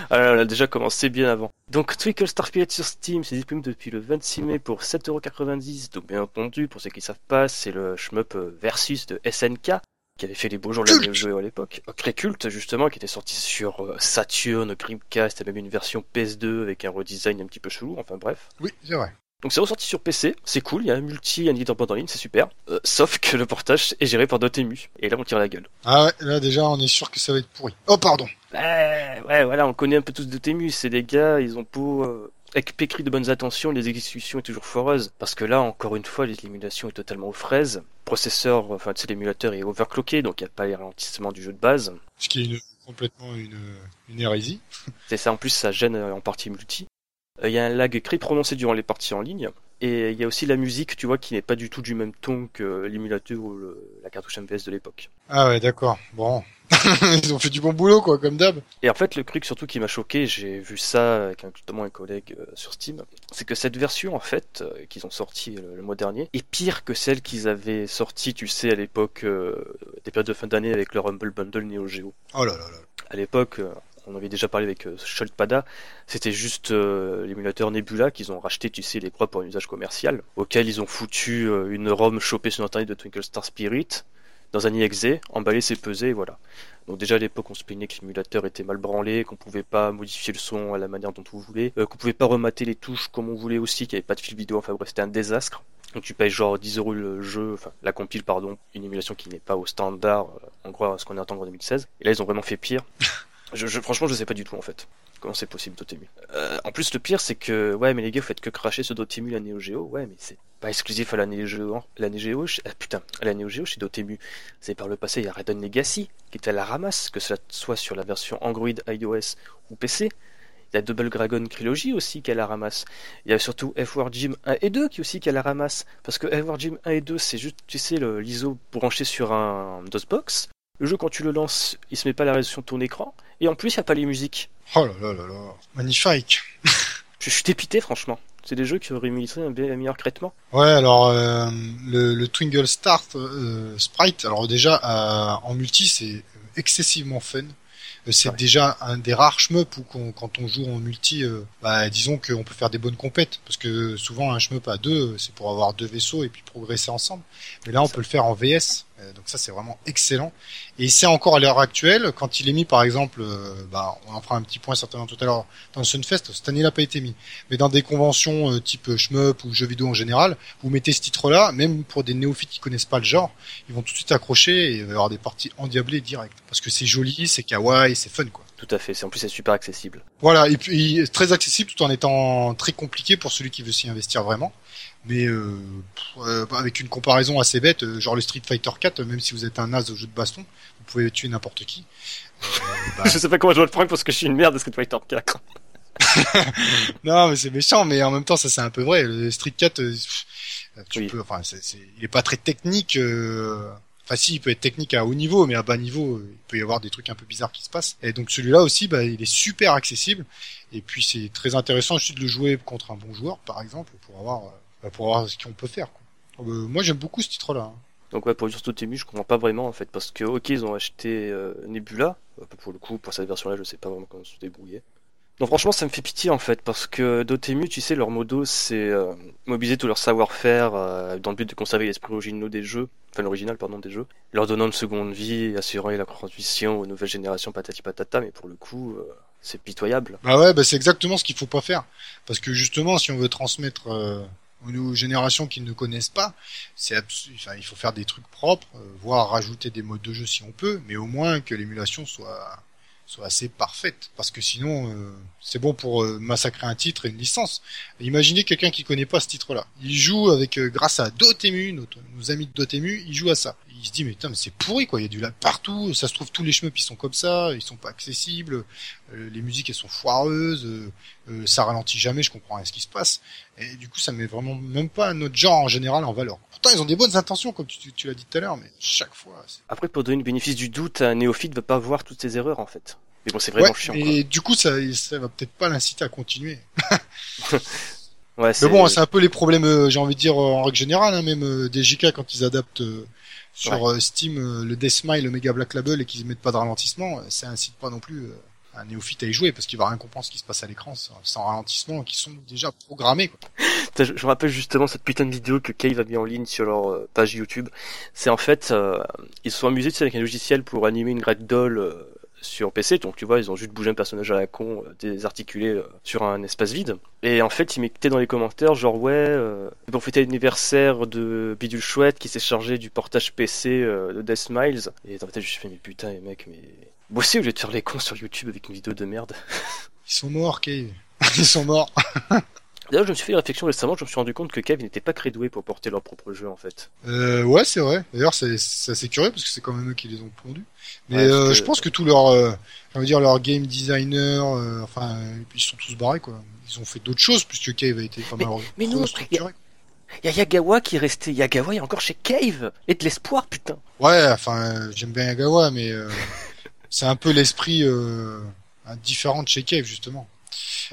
Ah là, on a déjà commencé bien avant. Donc Twinkle Star Spirit sur Steam, c'est disponible depuis le 26 mai pour 7,90€. Donc bien entendu, pour ceux qui savent pas, c'est le shmup euh, Versus de SNK qui avait fait les beaux jours de la. Neo Geo à l'époque. Très culte justement, qui était sorti sur euh, Saturn, Dreamcast, et même une version PS2 avec un redesign un petit peu chelou. Enfin bref. Oui, c'est vrai. Donc c'est ressorti sur PC, c'est cool, il y a un multi, il y a un leaderboard en ligne, c'est super. Euh, sauf que le portage est géré par Dotemu. Et là on tire la gueule. Ah ouais, là déjà, on est sûr que ça va être pourri. Oh pardon. Ouais, ouais, voilà, on connaît un peu tous Dotemu, c'est des gars, ils ont beau euh, avec pécri de bonnes intentions, les exécutions est toujours foireuse. Parce que là, encore une fois, l'émulation est totalement aux fraises. Processeur, enfin, tu sais, l'émulateur est overclocké, donc il n'y a pas les ralentissements du jeu de base. Ce qui est une, complètement une, une hérésie. C'est ça, en plus, ça gêne euh, en partie multi. Euh, Il y a un lag très prononcé durant les parties en ligne. Et il y a aussi la musique, tu vois, qui n'est pas du tout du même ton que l'émulateur ou le- la cartouche MVS de l'époque. Ah ouais, d'accord. Bon. Ils ont fait du bon boulot, quoi, comme d'hab. Et en fait, le truc surtout qui m'a choqué, j'ai vu ça avec un, notamment un collègue euh, sur Steam, c'est que cette version, en fait, euh, qu'ils ont sorti le, le mois dernier, est pire que celle qu'ils avaient sortie, tu sais, à l'époque euh, des périodes de fin d'année avec leur Humble Bundle Neo Geo. Oh là là là. À l'époque, on avait déjà parlé avec Shultpada, c'était juste euh, l'émulateur Nebula qu'ils ont racheté, tu sais, les croix pour un usage commercial, auquel ils ont foutu euh, une ROM chopée sur internet de Twinkle Star Spirit, dans un IXE, emballé, c'est pesé, et voilà. Donc déjà à l'époque on se plaignait que l'émulateur était mal branlé, qu'on pouvait pas modifier le son à la manière dont on voulait, euh, qu'on pouvait pas remater les touches comme on voulait aussi, qu'il n'y avait pas de fil vidéo, enfin bref c'était un désastre. Donc tu payes genre 10 euros le jeu, enfin la compile pardon, une émulation qui n'est pas au standard, euh, en gros à ce qu'on attend en 2016. Et là ils ont vraiment fait pire. je, je- franchement je sais pas du tout en fait. Comment c'est possible Dotemu? Euh, En plus le pire c'est que ouais mais les gars vous faites que cracher ce Dotemu la Neo Geo, ouais mais c'est pas exclusif à la Neo Geo, la Neo Geo, ah, putain, à la Neo Geo chez Dotemu. C'est par le passé, il y a Raiden Legacy qui était à la ramasse, que cela soit sur la version Android, iOS ou PC. Il y a Double Dragon Trilogy aussi qui à la ramasse. Il y a surtout F-War Gym 1 et 2 qui aussi qui à la ramasse. Parce que F-War Gym 1 et 2, c'est juste, tu sais, l'ISO branché sur un DOSBox. Le jeu, quand tu le lances, il se met pas la résolution de ton écran. Et en plus, il n'y a pas les musiques. Oh là là là là. Magnifique. Je suis dépité, franchement. C'est des jeux qui auraient mérité un meilleur traitement. Ouais, alors euh, le, le Twinkle Start euh, Sprite, alors déjà euh, en multi c'est excessivement fun. Euh, C'est Ouais. déjà un des rares shmup où quand on joue en multi, bah, disons qu'on peut faire des bonnes compètes, parce que souvent un shmup à deux, c'est pour avoir deux vaisseaux et puis progresser ensemble. Mais là, on peut le faire en VS, donc ça c'est vraiment excellent. Et c'est encore à l'heure actuelle, quand il est mis par exemple, euh, bah, on en fera un petit point certainement tout à l'heure dans le Sunfest, cette année il n'a pas été mis, mais dans des conventions euh, type shmup ou jeux vidéo en général, vous mettez ce titre-là, même pour des néophytes qui connaissent pas le genre, ils vont tout de suite accrocher et il va y avoir des parties endiablées direct. Parce que c'est joli, c'est kawaii, c'est fun quoi. Tout à fait. C'est en plus c'est super accessible. Voilà, et puis très accessible tout en étant très compliqué pour celui qui veut s'y investir vraiment. Mais euh, euh, avec une comparaison assez bête, euh, genre le Street Fighter 4, même si vous êtes un as au jeu de baston, vous pouvez tuer n'importe qui. Bah, Je sais pas comment je dois le prendre parce que je suis une merde de Street Fighter 4. non, mais c'est méchant, mais en même temps, ça c'est un peu vrai. Le Street 4, euh, pff, tu Oui. peux, enfin, c'est, c'est- il est pas très technique. euh, Enfin, si, il peut être technique à haut niveau, mais à bas niveau, il peut y avoir des trucs un peu bizarres qui se passent. Et donc celui-là aussi, bah, il est super accessible. Et puis c'est très intéressant aussi de le jouer contre un bon joueur, par exemple, pour avoir, pour voir ce qu'on peut faire. Quoi. Euh, moi, j'aime beaucoup ce titre-là. hein. Donc ouais, pour dire Dotemu, je comprends pas vraiment en fait parce que ok, ils ont acheté euh, Nebula. Euh, Pour le coup, pour cette version-là, je sais pas vraiment comment se débrouiller. Non, franchement, ça me fait pitié en fait parce que Dotemu, tu sais, leur modo, c'est euh, mobiliser tout leur savoir-faire euh, dans le but de conserver l'esprit original des jeux, enfin l'original pardon des jeux, leur donnant une seconde vie, assurant la transmission aux nouvelles générations patati patata. Mais pour le coup, c'est pitoyable. Bah ouais, bah c'est exactement ce qu'il faut pas faire. Parce que justement, si on veut transmettre aux générations qui ne connaissent pas, c'est abs- enfin, il faut faire des trucs propres, euh, voire rajouter des modes de jeu si on peut, mais au moins que l'émulation soit soit assez parfaite. Parce que sinon, euh, c'est bon pour euh, massacrer un titre et une licence. Imaginez quelqu'un qui connaît pas ce titre-là. Il joue avec, grâce à Dotemu, nos amis de Dotemu, il joue à ça. Il se dit, mais putain, mais c'est pourri, quoi. Il y a du lag partout. Ça se trouve, tous les shmups, ils sont comme ça. Ils sont pas accessibles. Euh, les musiques, elles sont foireuses. euh, euh, ça ralentit jamais. Je comprends rien ce qui se passe. Et du coup, ça met vraiment même pas notre genre en général en valeur. Pourtant, ils ont des bonnes intentions, comme tu, tu- tu l'as dit tout à l'heure, mais chaque fois, Après, pour donner le bénéfice du doute, un néophyte va pas voir toutes ces erreurs en fait. Mais bon, c'est vraiment Ouais, chiant. quoi. et du coup, ça, ça va peut-être pas l'inciter à continuer. Ouais, Mais bon, c'est un peu les problèmes, euh, j'ai envie de dire, euh, en règle générale, hein, même euh, des JK quand ils adaptent sur euh, Steam euh, le Deathmile, le Mega Black Label et qu'ils mettent pas de ralentissement, euh, ça incite pas non plus euh, un néophyte à y jouer parce qu'il va rien comprendre ce qui se passe à l'écran sans, ralentissement, qui sont déjà programmés. Quoi. Je, je me rappelle justement cette putain de vidéo que Cave a mis en ligne sur leur euh, page YouTube. C'est en fait, euh, ils se sont amusés tu sais, avec un logiciel pour animer une ragdoll euh, sur PC. Donc tu vois, ils ont juste bougé un personnage à la con, euh, désarticulé euh, sur un espace vide. Et en fait, ils mettaient dans les commentaires genre ouais, euh, pour fêter l'anniversaire de Bidule Chouette qui s'est chargé du portage PC euh, de Death Miles. Et dans ma tête, je me suis fait mais putain les mecs, mais bossez au lieu de faire les cons sur YouTube avec une vidéo de merde. Ils sont morts, Cave. Ils sont morts. D'ailleurs, je me suis fait une réflexion récemment, je me suis rendu compte que Cave n'était pas très doué pour porter leur propre jeu en fait. Euh, ouais, c'est vrai. D'ailleurs, c'est assez curieux parce que c'est quand même eux qui les ont pondus. Mais Ouais, euh, je pense que tous leurs, euh, dire, leurs game designers, euh, enfin, ils sont tous barrés, quoi. Ils ont fait d'autres choses puisque Cave a été pas Mais- mal mais non. Il y a Yagawa qui est resté. Yagawa est encore chez Cave. Et de l'espoir, putain. Ouais, enfin, j'aime bien Yagawa, mais c'est un peu l'esprit différent de chez Cave, justement.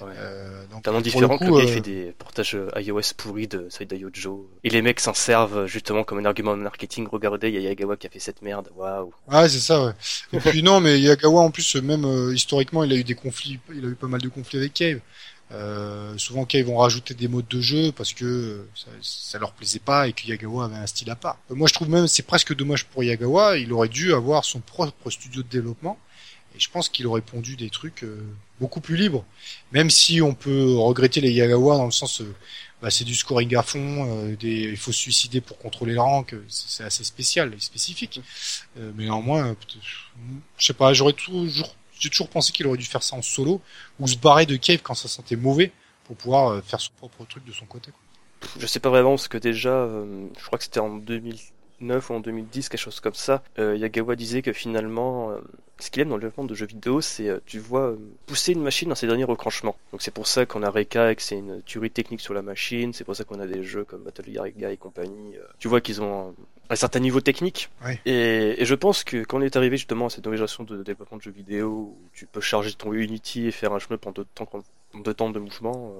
Ouais. Euh, donc, Tellement différent le que coup, le gars il euh, fait des portages euh, iOS pourris de Saida Yojo. Et les mecs s'en servent justement comme un argument de marketing. Regardez, il y a Yagawa qui a fait cette merde. Waouh. Ouais, c'est ça, ouais. Et puis non, mais Yagawa, en plus, même euh, historiquement, il a eu des conflits, il a eu pas mal de conflits avec Cave. Euh, souvent, Cave vont rajouter des modes de jeu parce que euh, ça, ça leur plaisait pas et que Yagawa avait un style à part. Euh, moi, je trouve même c'est presque dommage pour Yagawa. Il aurait dû avoir son propre studio de développement et je pense qu'il aurait pondu des trucs euh, beaucoup plus libres. Même si on peut regretter les Yagawa dans le sens, euh, bah, c'est du scoring à fond, euh, des, il faut se suicider pour contrôler le rank, euh, c'est assez spécial et spécifique. Euh, mais néanmoins, euh, je sais pas, j'aurais toujours, j'ai toujours pensé qu'il aurait dû faire ça en solo ou se barrer de Cave quand ça sentait mauvais pour pouvoir faire son propre truc de son côté. Quoi. Je sais pas vraiment parce que déjà, je crois que c'était en 2009 ou en 2010, quelque chose comme ça. euh, Yagawa disait que finalement, euh, ce qu'il aime dans le développement de jeux vidéo, c'est, euh, tu vois, pousser une machine dans ses derniers retranchements. Donc c'est pour ça qu'on a Reka et que c'est une tuerie technique sur la machine. C'est pour ça qu'on a des jeux comme Battle Yaga et compagnie. tu vois qu'ils ont un certain niveau technique. Et, et je pense que quand on est arrivé justement à cette nouvelle génération de développement de jeux vidéo, où tu peux charger ton Unity et faire un shmup en deux temps, en deux temps de mouvement,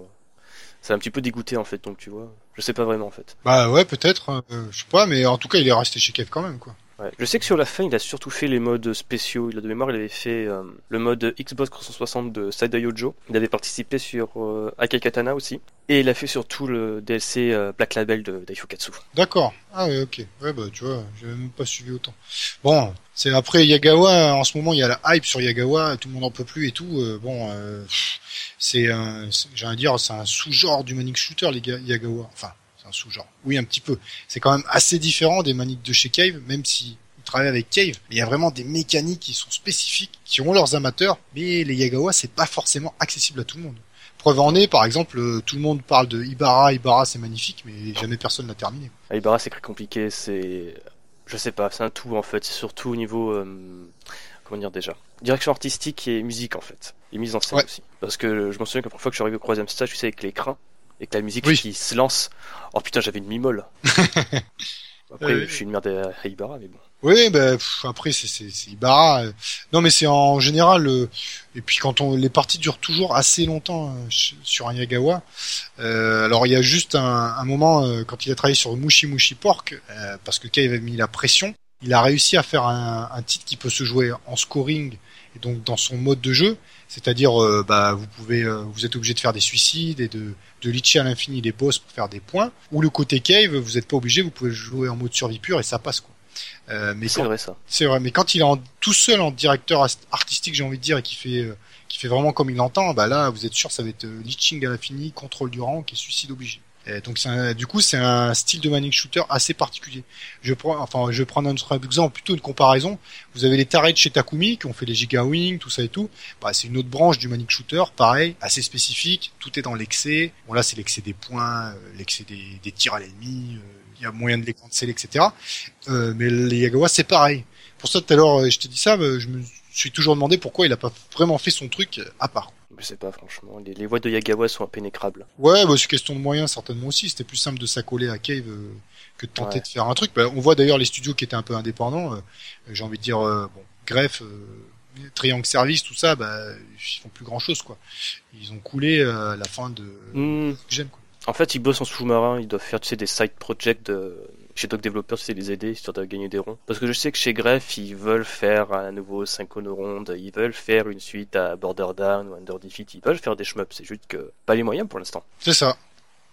ça a un petit peu dégoûté en fait. Donc tu vois, je sais pas vraiment en fait. Bah ouais, peut-être. euh, je sais pas, mais en tout cas, il est resté chez Kev quand même, quoi. Ouais. Je sais que sur la fin, il a surtout fait les modes spéciaux. Il a de mémoire, il avait fait euh, le mode Xbox 360 de Side Yojo. Il avait participé sur euh, Akai Katana aussi. Et il a fait surtout le DLC euh, Black Label de Daifukatsu. D'accord. Ah ouais, ok. Ouais, bah tu vois, j'avais même pas suivi autant. Bon, c'est après Yagawa. En ce moment, il y a la hype sur Yagawa. Tout le monde en peut plus et tout. euh, bon, euh, c'est, j'ai envie de dire, c'est un sous-genre du manic shooter, les gars, Yagawa. Enfin, c'est un sous-genre. Oui, un petit peu. C'est quand même assez différent des maniques de chez Cave, même si ils travaillent avec Cave. Mais il y a vraiment des mécaniques qui sont spécifiques, qui ont leurs amateurs. Mais les Yagawa, c'est pas forcément accessible à tout le monde. Preuve en est, par exemple, euh, tout le monde parle de Ibarra, Ibarra c'est magnifique, mais jamais personne l'a terminé. Aibara, c'est très compliqué. C'est. Je sais pas, c'est un tout en fait. C'est surtout au niveau. euh, Comment dire déjà Direction artistique et musique en fait. Et mise en scène Ouais. aussi. Parce que je m'en souviens que la première fois que je suis arrivé au troisième stage, tu sais, avec l'écran, et que la musique Oui. qui se lance. Oh putain, j'avais une mimole. Après, Euh, je suis une merde à à Ibarra, mais bon. Oui, ben pff, après c'est Ibarra. euh. Non, mais c'est en général. euh, et puis quand on les parties durent toujours assez longtemps euh, sur un Yagawa. Euh, alors il y a juste un, un moment euh, quand il a travaillé sur Mushi Mushi Pork, euh, parce que Kai avait mis la pression, il a réussi à faire un, un titre qui peut se jouer en scoring et donc dans son mode de jeu. C'est-à-dire, euh, bah, vous pouvez, euh, vous êtes obligé de faire des suicides et de, de litcher à l'infini les boss pour faire des points. Ou le côté cave, vous n'êtes pas obligé, vous pouvez jouer en mode survie pure et ça passe quoi. Euh, mais C'est vrai ça. c'est vrai, mais quand il est en, tout seul en directeur artistique, j'ai envie de dire, et qui fait, euh, qui fait vraiment comme il l'entend, bah là, vous êtes sûr, ça va être euh, leeching à l'infini, contrôle du rank et suicide obligé. Et donc, c'est un- du coup, c'est un style de manic shooter assez particulier. Je prends, enfin, je vais prendre un autre exemple, plutôt une comparaison. Vous avez les Tarets chez Takumi, qui ont fait les Giga Wing, tout ça et tout. Bah, c'est une autre branche du manic shooter, pareil, assez spécifique. Tout est dans l'excès. Bon, là, c'est l'excès des points, euh, l'excès des, des tirs à l'ennemi. euh, Il y a moyen de les canceller, etc. Euh, mais les Yagawa, c'est pareil. Pour ça, tout à l'heure, euh, je t'ai dit ça, euh, je me suis toujours demandé pourquoi il a pas vraiment fait son truc euh, à part. Je sais pas, franchement. Les, les voies de Yagawa sont impénétrables. Ouais, bah, c'est question de moyens certainement aussi. C'était plus simple de s'accoler à Cave euh, que de tenter Ouais. de faire un truc. Bah, on voit d'ailleurs les studios qui étaient un peu indépendants. euh, J'ai envie de dire, euh, bon, Greff, euh, Triangle Service, tout ça, bah, ils font plus grand chose quoi. Ils ont coulé à la fin de Hmm. Gen quoi. En fait, ils bossent en sous-marin, ils doivent faire tu sais, des side projects de... chez Developers, tu sais, les aider, histoire de gagner des ronds. Parce que je sais que chez Greff, ils veulent faire un nouveau Synchrono ils veulent faire une suite à Border Down ou Under Defeat, ils veulent faire des shmups, c'est juste que pas les moyens pour l'instant. C'est ça.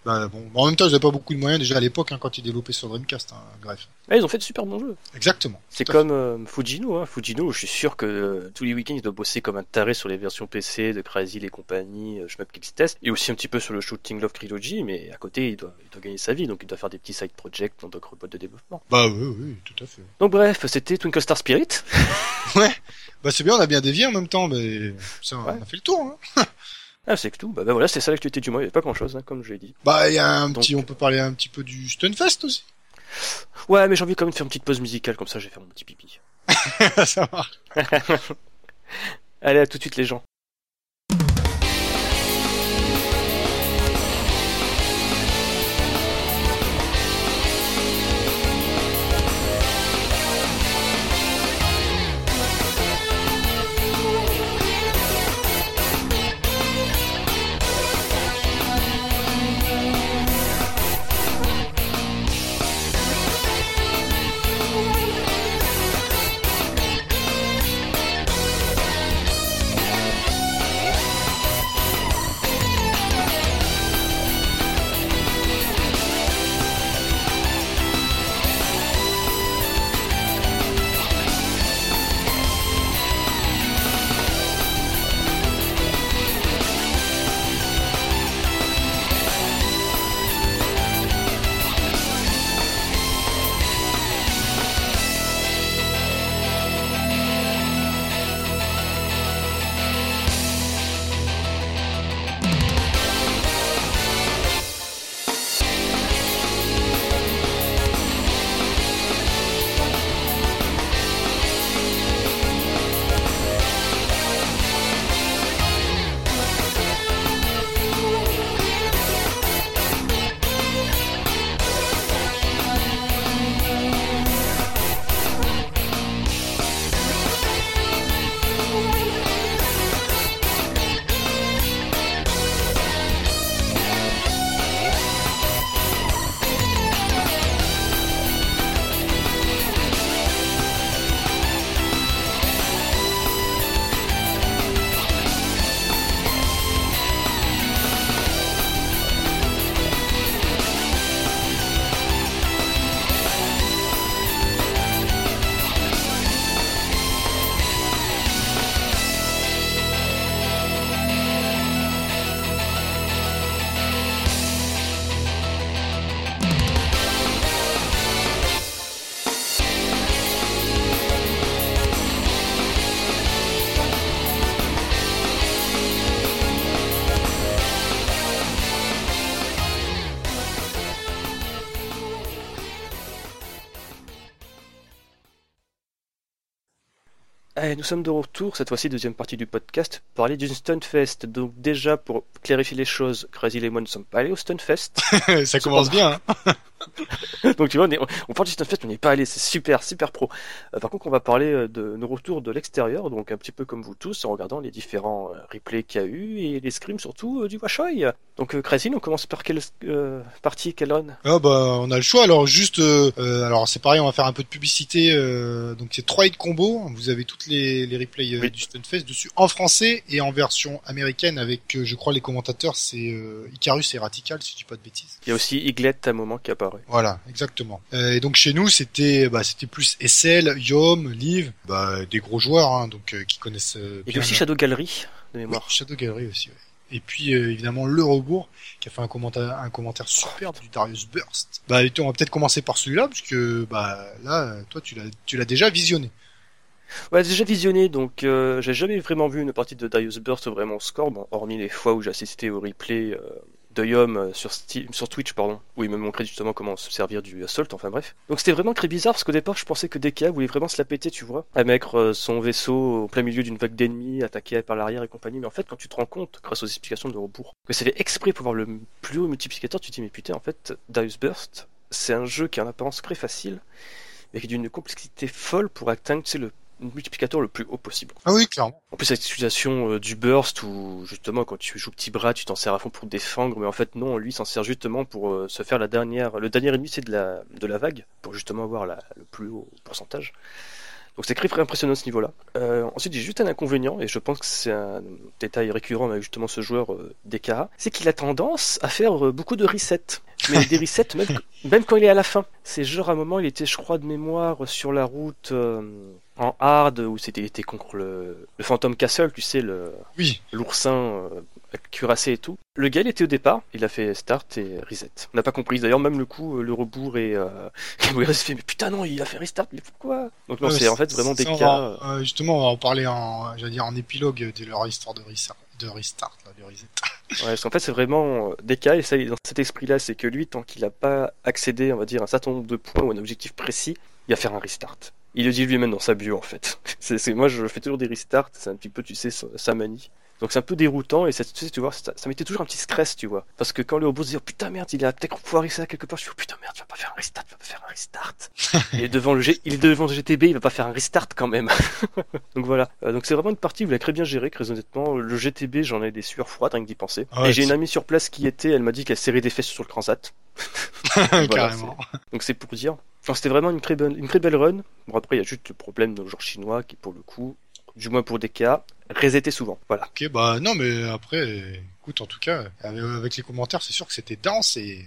Bah, bon, en même temps, ils avaient pas beaucoup de moyens déjà à l'époque hein, quand ils développaient sur Dreamcast. Hein, Greff. Mais ils ont fait de super bons jeux. Exactement. C'est comme euh, Fujino, hein. Fujino, je suis sûr que euh, tous les week-ends il doit bosser comme un taré sur les versions PC de Crazy et compagnie, euh, Shmup Kills Test, et aussi un petit peu sur le Shooting Love Trilogy, mais à côté il doit, il doit gagner sa vie, donc il doit faire des petits side projects dans d'autres boîtes de développement. Bah oui, oui, tout à fait. Donc bref, c'était Twinkle Star Spirit. Bah c'est bien, on a bien dévié en même temps, mais ça, Ouais. on a fait le tour. Hein. Ah, c'est que tout. Bah, bah voilà, c'est ça l'actualité du mois. Il n'y avait pas grand chose, hein, comme je l'ai dit. Bah il y a un Donc- petit, on peut parler un petit peu du Stunfest aussi. Ouais, mais j'ai envie quand même de faire une petite pause musicale, comme ça je vais faire mon petit pipi. ça marche. Allez, à tout de suite les gens. Allez, nous sommes de retour, cette fois-ci deuxième partie du podcast, pour parler du Stunfest. Donc déjà, pour clarifier les choses, Crazy et moi ne sommes pas allés au Stunfest. ça commence bien. Hein Donc tu vois, on, est, on parle mais on n'y est pas allé, c'est super, super pro. Euh, par contre, on va parler euh, de nos retours de l'extérieur, donc un petit peu comme vous tous, en regardant les différents euh, replays qu'il y a eu, et les scrims surtout du Washoi. Donc Crazy, on commence par quelle partie, quelle run Ah bah, on a le choix, alors juste, alors c'est pareil, on va faire un peu de publicité, donc c'est 3 hit combo, vous avez toutes les, les replays du Stunfest dessus, en français et en version américaine, avec, je crois, les commentateurs, c'est Icarus et Ratical, si je dis pas de bêtises. Il y a aussi Iglet à un moment qui apparaît. Voilà, exactement. Euh, et donc chez nous, c'était bah, c'était plus SL, Yom, Liv, bah, des gros joueurs hein, donc euh, qui connaissent. Euh, a aussi Shadow Gallery de mémoire. Shadow Gallery aussi. Ouais. Et puis évidemment le rebours qui a fait un commentaire un commentaire superbe du Darius Burst. Bah on va peut-être commencer par celui-là parce que bah là toi tu l'as tu l'as déjà visionné. Ouais, déjà visionné, donc j'ai jamais vraiment vu une partie de Darius Burst vraiment score, bon, hormis les fois où j'ai assisté au replay Yom euh, sur, sur Twitch, pardon, où il me montrait justement comment se servir du Assault, enfin bref. Donc c'était vraiment très bizarre parce qu'au départ je pensais que DK voulait vraiment se la péter, tu vois, à mettre euh, son vaisseau au plein milieu d'une vague d'ennemis, attaquer par l'arrière et compagnie. Mais en fait, quand tu te rends compte, grâce aux explications de rebours, que c'est exprès pour voir le plus haut multiplicateur, tu te dis mais putain, en fait, Darius Burst, c'est un jeu qui a en apparence très facile, mais qui est d'une complexité folle pour atteindre, tu sais, le multiplicateur le plus haut possible. Ah oui, clairement. En plus, cette utilisation euh, du burst, où justement, quand tu joues petit bras, tu t'en sers à fond pour défendre, mais en fait, non, lui s'en sert justement pour euh, se faire la dernière. Le dernier ennemi, c'est de la, de la vague, pour justement avoir la, le plus haut pourcentage. Donc c'est très impressionnant à ce niveau-là. Euh, ensuite, j'ai juste un inconvénient, et je pense que c'est un détail récurrent avec justement ce joueur euh, c'est qu'il a tendance à faire euh, beaucoup de resets. Mais des resets même, même quand il est à la fin. C'est genre à un moment, il était, je crois, de mémoire sur la route en hard, où c'était était contre le, le Phantom Castle, tu sais, le oui. l'oursin euh, cuirassé et tout. Le gars, il était au départ, il a fait start et reset. On n'a pas compris. D'ailleurs, même le coup, euh, le rebours et euh, il se fait mais putain non, il a fait restart, mais pourquoi? Donc non, c'est en fait vraiment des cas. Euh, justement, on va en parler en, j'allais dire en épilogue de leur histoire de restart, de restart, là, de reset. ouais, parce qu'en fait, c'est vraiment des cas et ça, dans cet esprit-là, c'est que lui, tant qu'il n'a pas accédé, on va dire, à un certain nombre de points ou un objectif précis, il va faire un restart. Il le dit lui-même dans sa bio en fait. c'est, moi, je fais toujours des restarts. C'est un petit peu, tu sais, sa manie. Donc c'est un peu déroutant et ça, tu, sais, tu vois, ça, ça mettait toujours un petit stress, tu vois. Parce que quand le robot se dit oh, putain merde, il a peut-être foiré ça quelque part, je suis oh, putain merde, tu vas pas faire un restart, tu vas pas faire un restart. il est devant le G, il est devant le GTB, il va pas faire un restart quand même. donc voilà. Euh, donc c'est vraiment une partie où il a très bien géré, très honnêtement. Le GTB, j'en ai des sueurs froides rien que d'y penser. Ah et j'ai une amie sur place qui était, elle m'a dit qu'elle serrait des fesses sur le transat. Carrément. Donc c'est pour dire. Enfin, c'était vraiment une très bonne, une très belle run. Bon après il y a juste le problème de genre chinois qui pour le coup du moins pour des cas, resetter souvent. Voilà. Ok, bah non, mais après, écoute, en tout cas, avec les commentaires, c'est sûr que c'était dense et,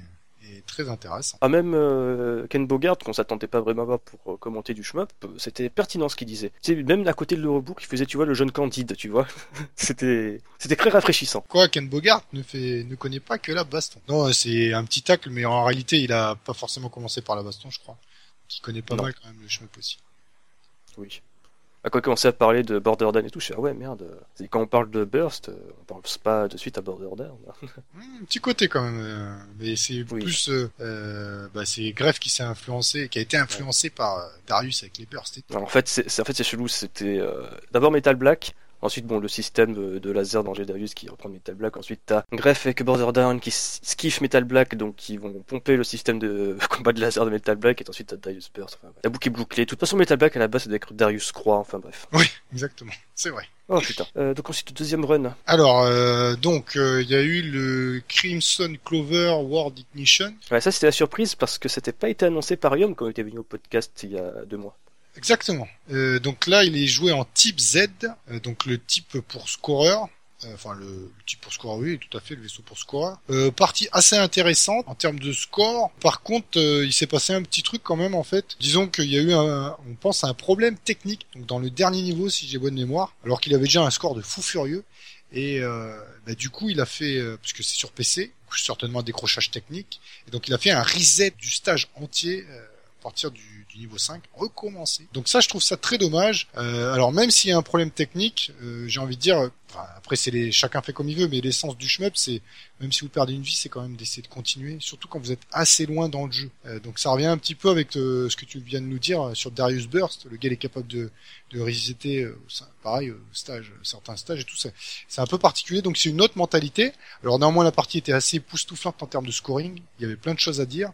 très intéressant. Ah, même euh, Ken Bogart, qu'on s'attendait pas vraiment à voir pour euh, commenter du shmup, c'était pertinent ce qu'il disait. C'est même à côté de l'Eurobook, il faisait, tu vois, le jeune Candide, tu vois. c'était, c'était très rafraîchissant. Quoi, Ken Bogart ne fait, ne connaît pas que la baston. Non, c'est un petit tacle, mais en réalité, il a pas forcément commencé par la baston, je crois. Il connaît pas mal quand même le shmup aussi. Oui à quoi commencer à parler de Borderlands et tout, je suis ah ouais merde. Quand on parle de Burst, euh, on pense pas de suite à Borderlands. Hmm, un petit côté quand même, euh, mais c'est plus euh, bah, c'est Greff qui s'est influencé, qui a été influencé par Darius avec les Burst. Et en fait, c'est en fait c'est chelou. C'était d'abord Metal Black, Ensuite, bon, le système de laser dans Darius qui reprend Metal Black. Ensuite, t'as Greff avec Borderdown qui skiff Metal Black, donc qui vont pomper le système de combat de laser de Metal Black. Et ensuite, t'as Darius Burst. Enfin, la boucle est bouclée. De toute façon, Metal Black à la base, c'est avec Darius Croix. Enfin, bref. Oui, exactement. C'est vrai. Oh putain. Euh, donc ensuite, deuxième run. Alors, euh, donc, euh, il y a eu le Crimson Clover World Ignition. Ouais, ça, c'était la surprise parce que c'était pas été annoncé par Yom quand il était venu au podcast il y a deux mois. Exactement. Euh, donc là, il est joué en type Z, euh, donc le type pour scoreur. Euh, enfin, le, type pour scoreur, oui, tout à fait, le vaisseau pour scoreur. partie assez intéressante en termes de score. Par contre, il s'est passé un petit truc quand même, en fait. Disons qu'il y a eu, un, on pense, à un problème technique. Donc dans le dernier niveau, si j'ai bonne mémoire, alors qu'il avait déjà un score de fou furieux. Et bah, du coup, il a fait, puisque c'est sur PC, certainement un décrochage technique. Et donc il a fait un reset du stage entier partir du, du niveau 5, recommencer. Donc ça, je trouve ça très dommage. Euh, alors même s'il y a un problème technique, euh, j'ai envie de dire, enfin, après c'est les, chacun fait comme il veut, mais l'essence du shmup, c'est même si vous perdez une vie, c'est quand même d'essayer de continuer, surtout quand vous êtes assez loin dans le jeu. Euh, donc ça revient un petit peu avec euh, ce que tu viens de nous dire sur Darius Burst. Le gars est capable de, de resetter, euh, pareil, euh, stage, certains stages et tout ça. C'est un peu particulier, donc c'est une autre mentalité. Alors néanmoins la partie était assez époustouflante en termes de scoring. Il y avait plein de choses à dire.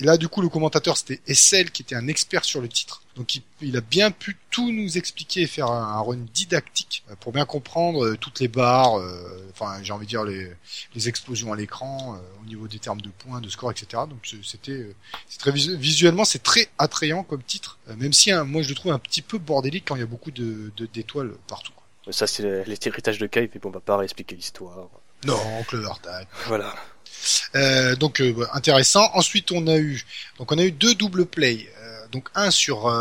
Et là, du coup, le commentateur, c'était Essel, qui était un expert sur le titre. Donc, il, il a bien pu tout nous expliquer et faire un, un run didactique euh, pour bien comprendre euh, toutes les barres, euh, enfin, j'ai envie de dire les, les explosions à l'écran, euh, au niveau des termes de points, de score, etc. Donc, c'était, euh, très visu- visuellement, c'est très attrayant comme titre, même si hein, moi, je le trouve un petit peu bordélique quand il y a beaucoup de de- d'étoiles partout. quoi. Ça, c'est l'héritage de Kai, mais bon, on va pas réexpliquer l'histoire. Non, Clover Tag. Voilà. Euh, donc euh, intéressant. Ensuite, on a eu donc on a eu deux double play. Euh, donc un sur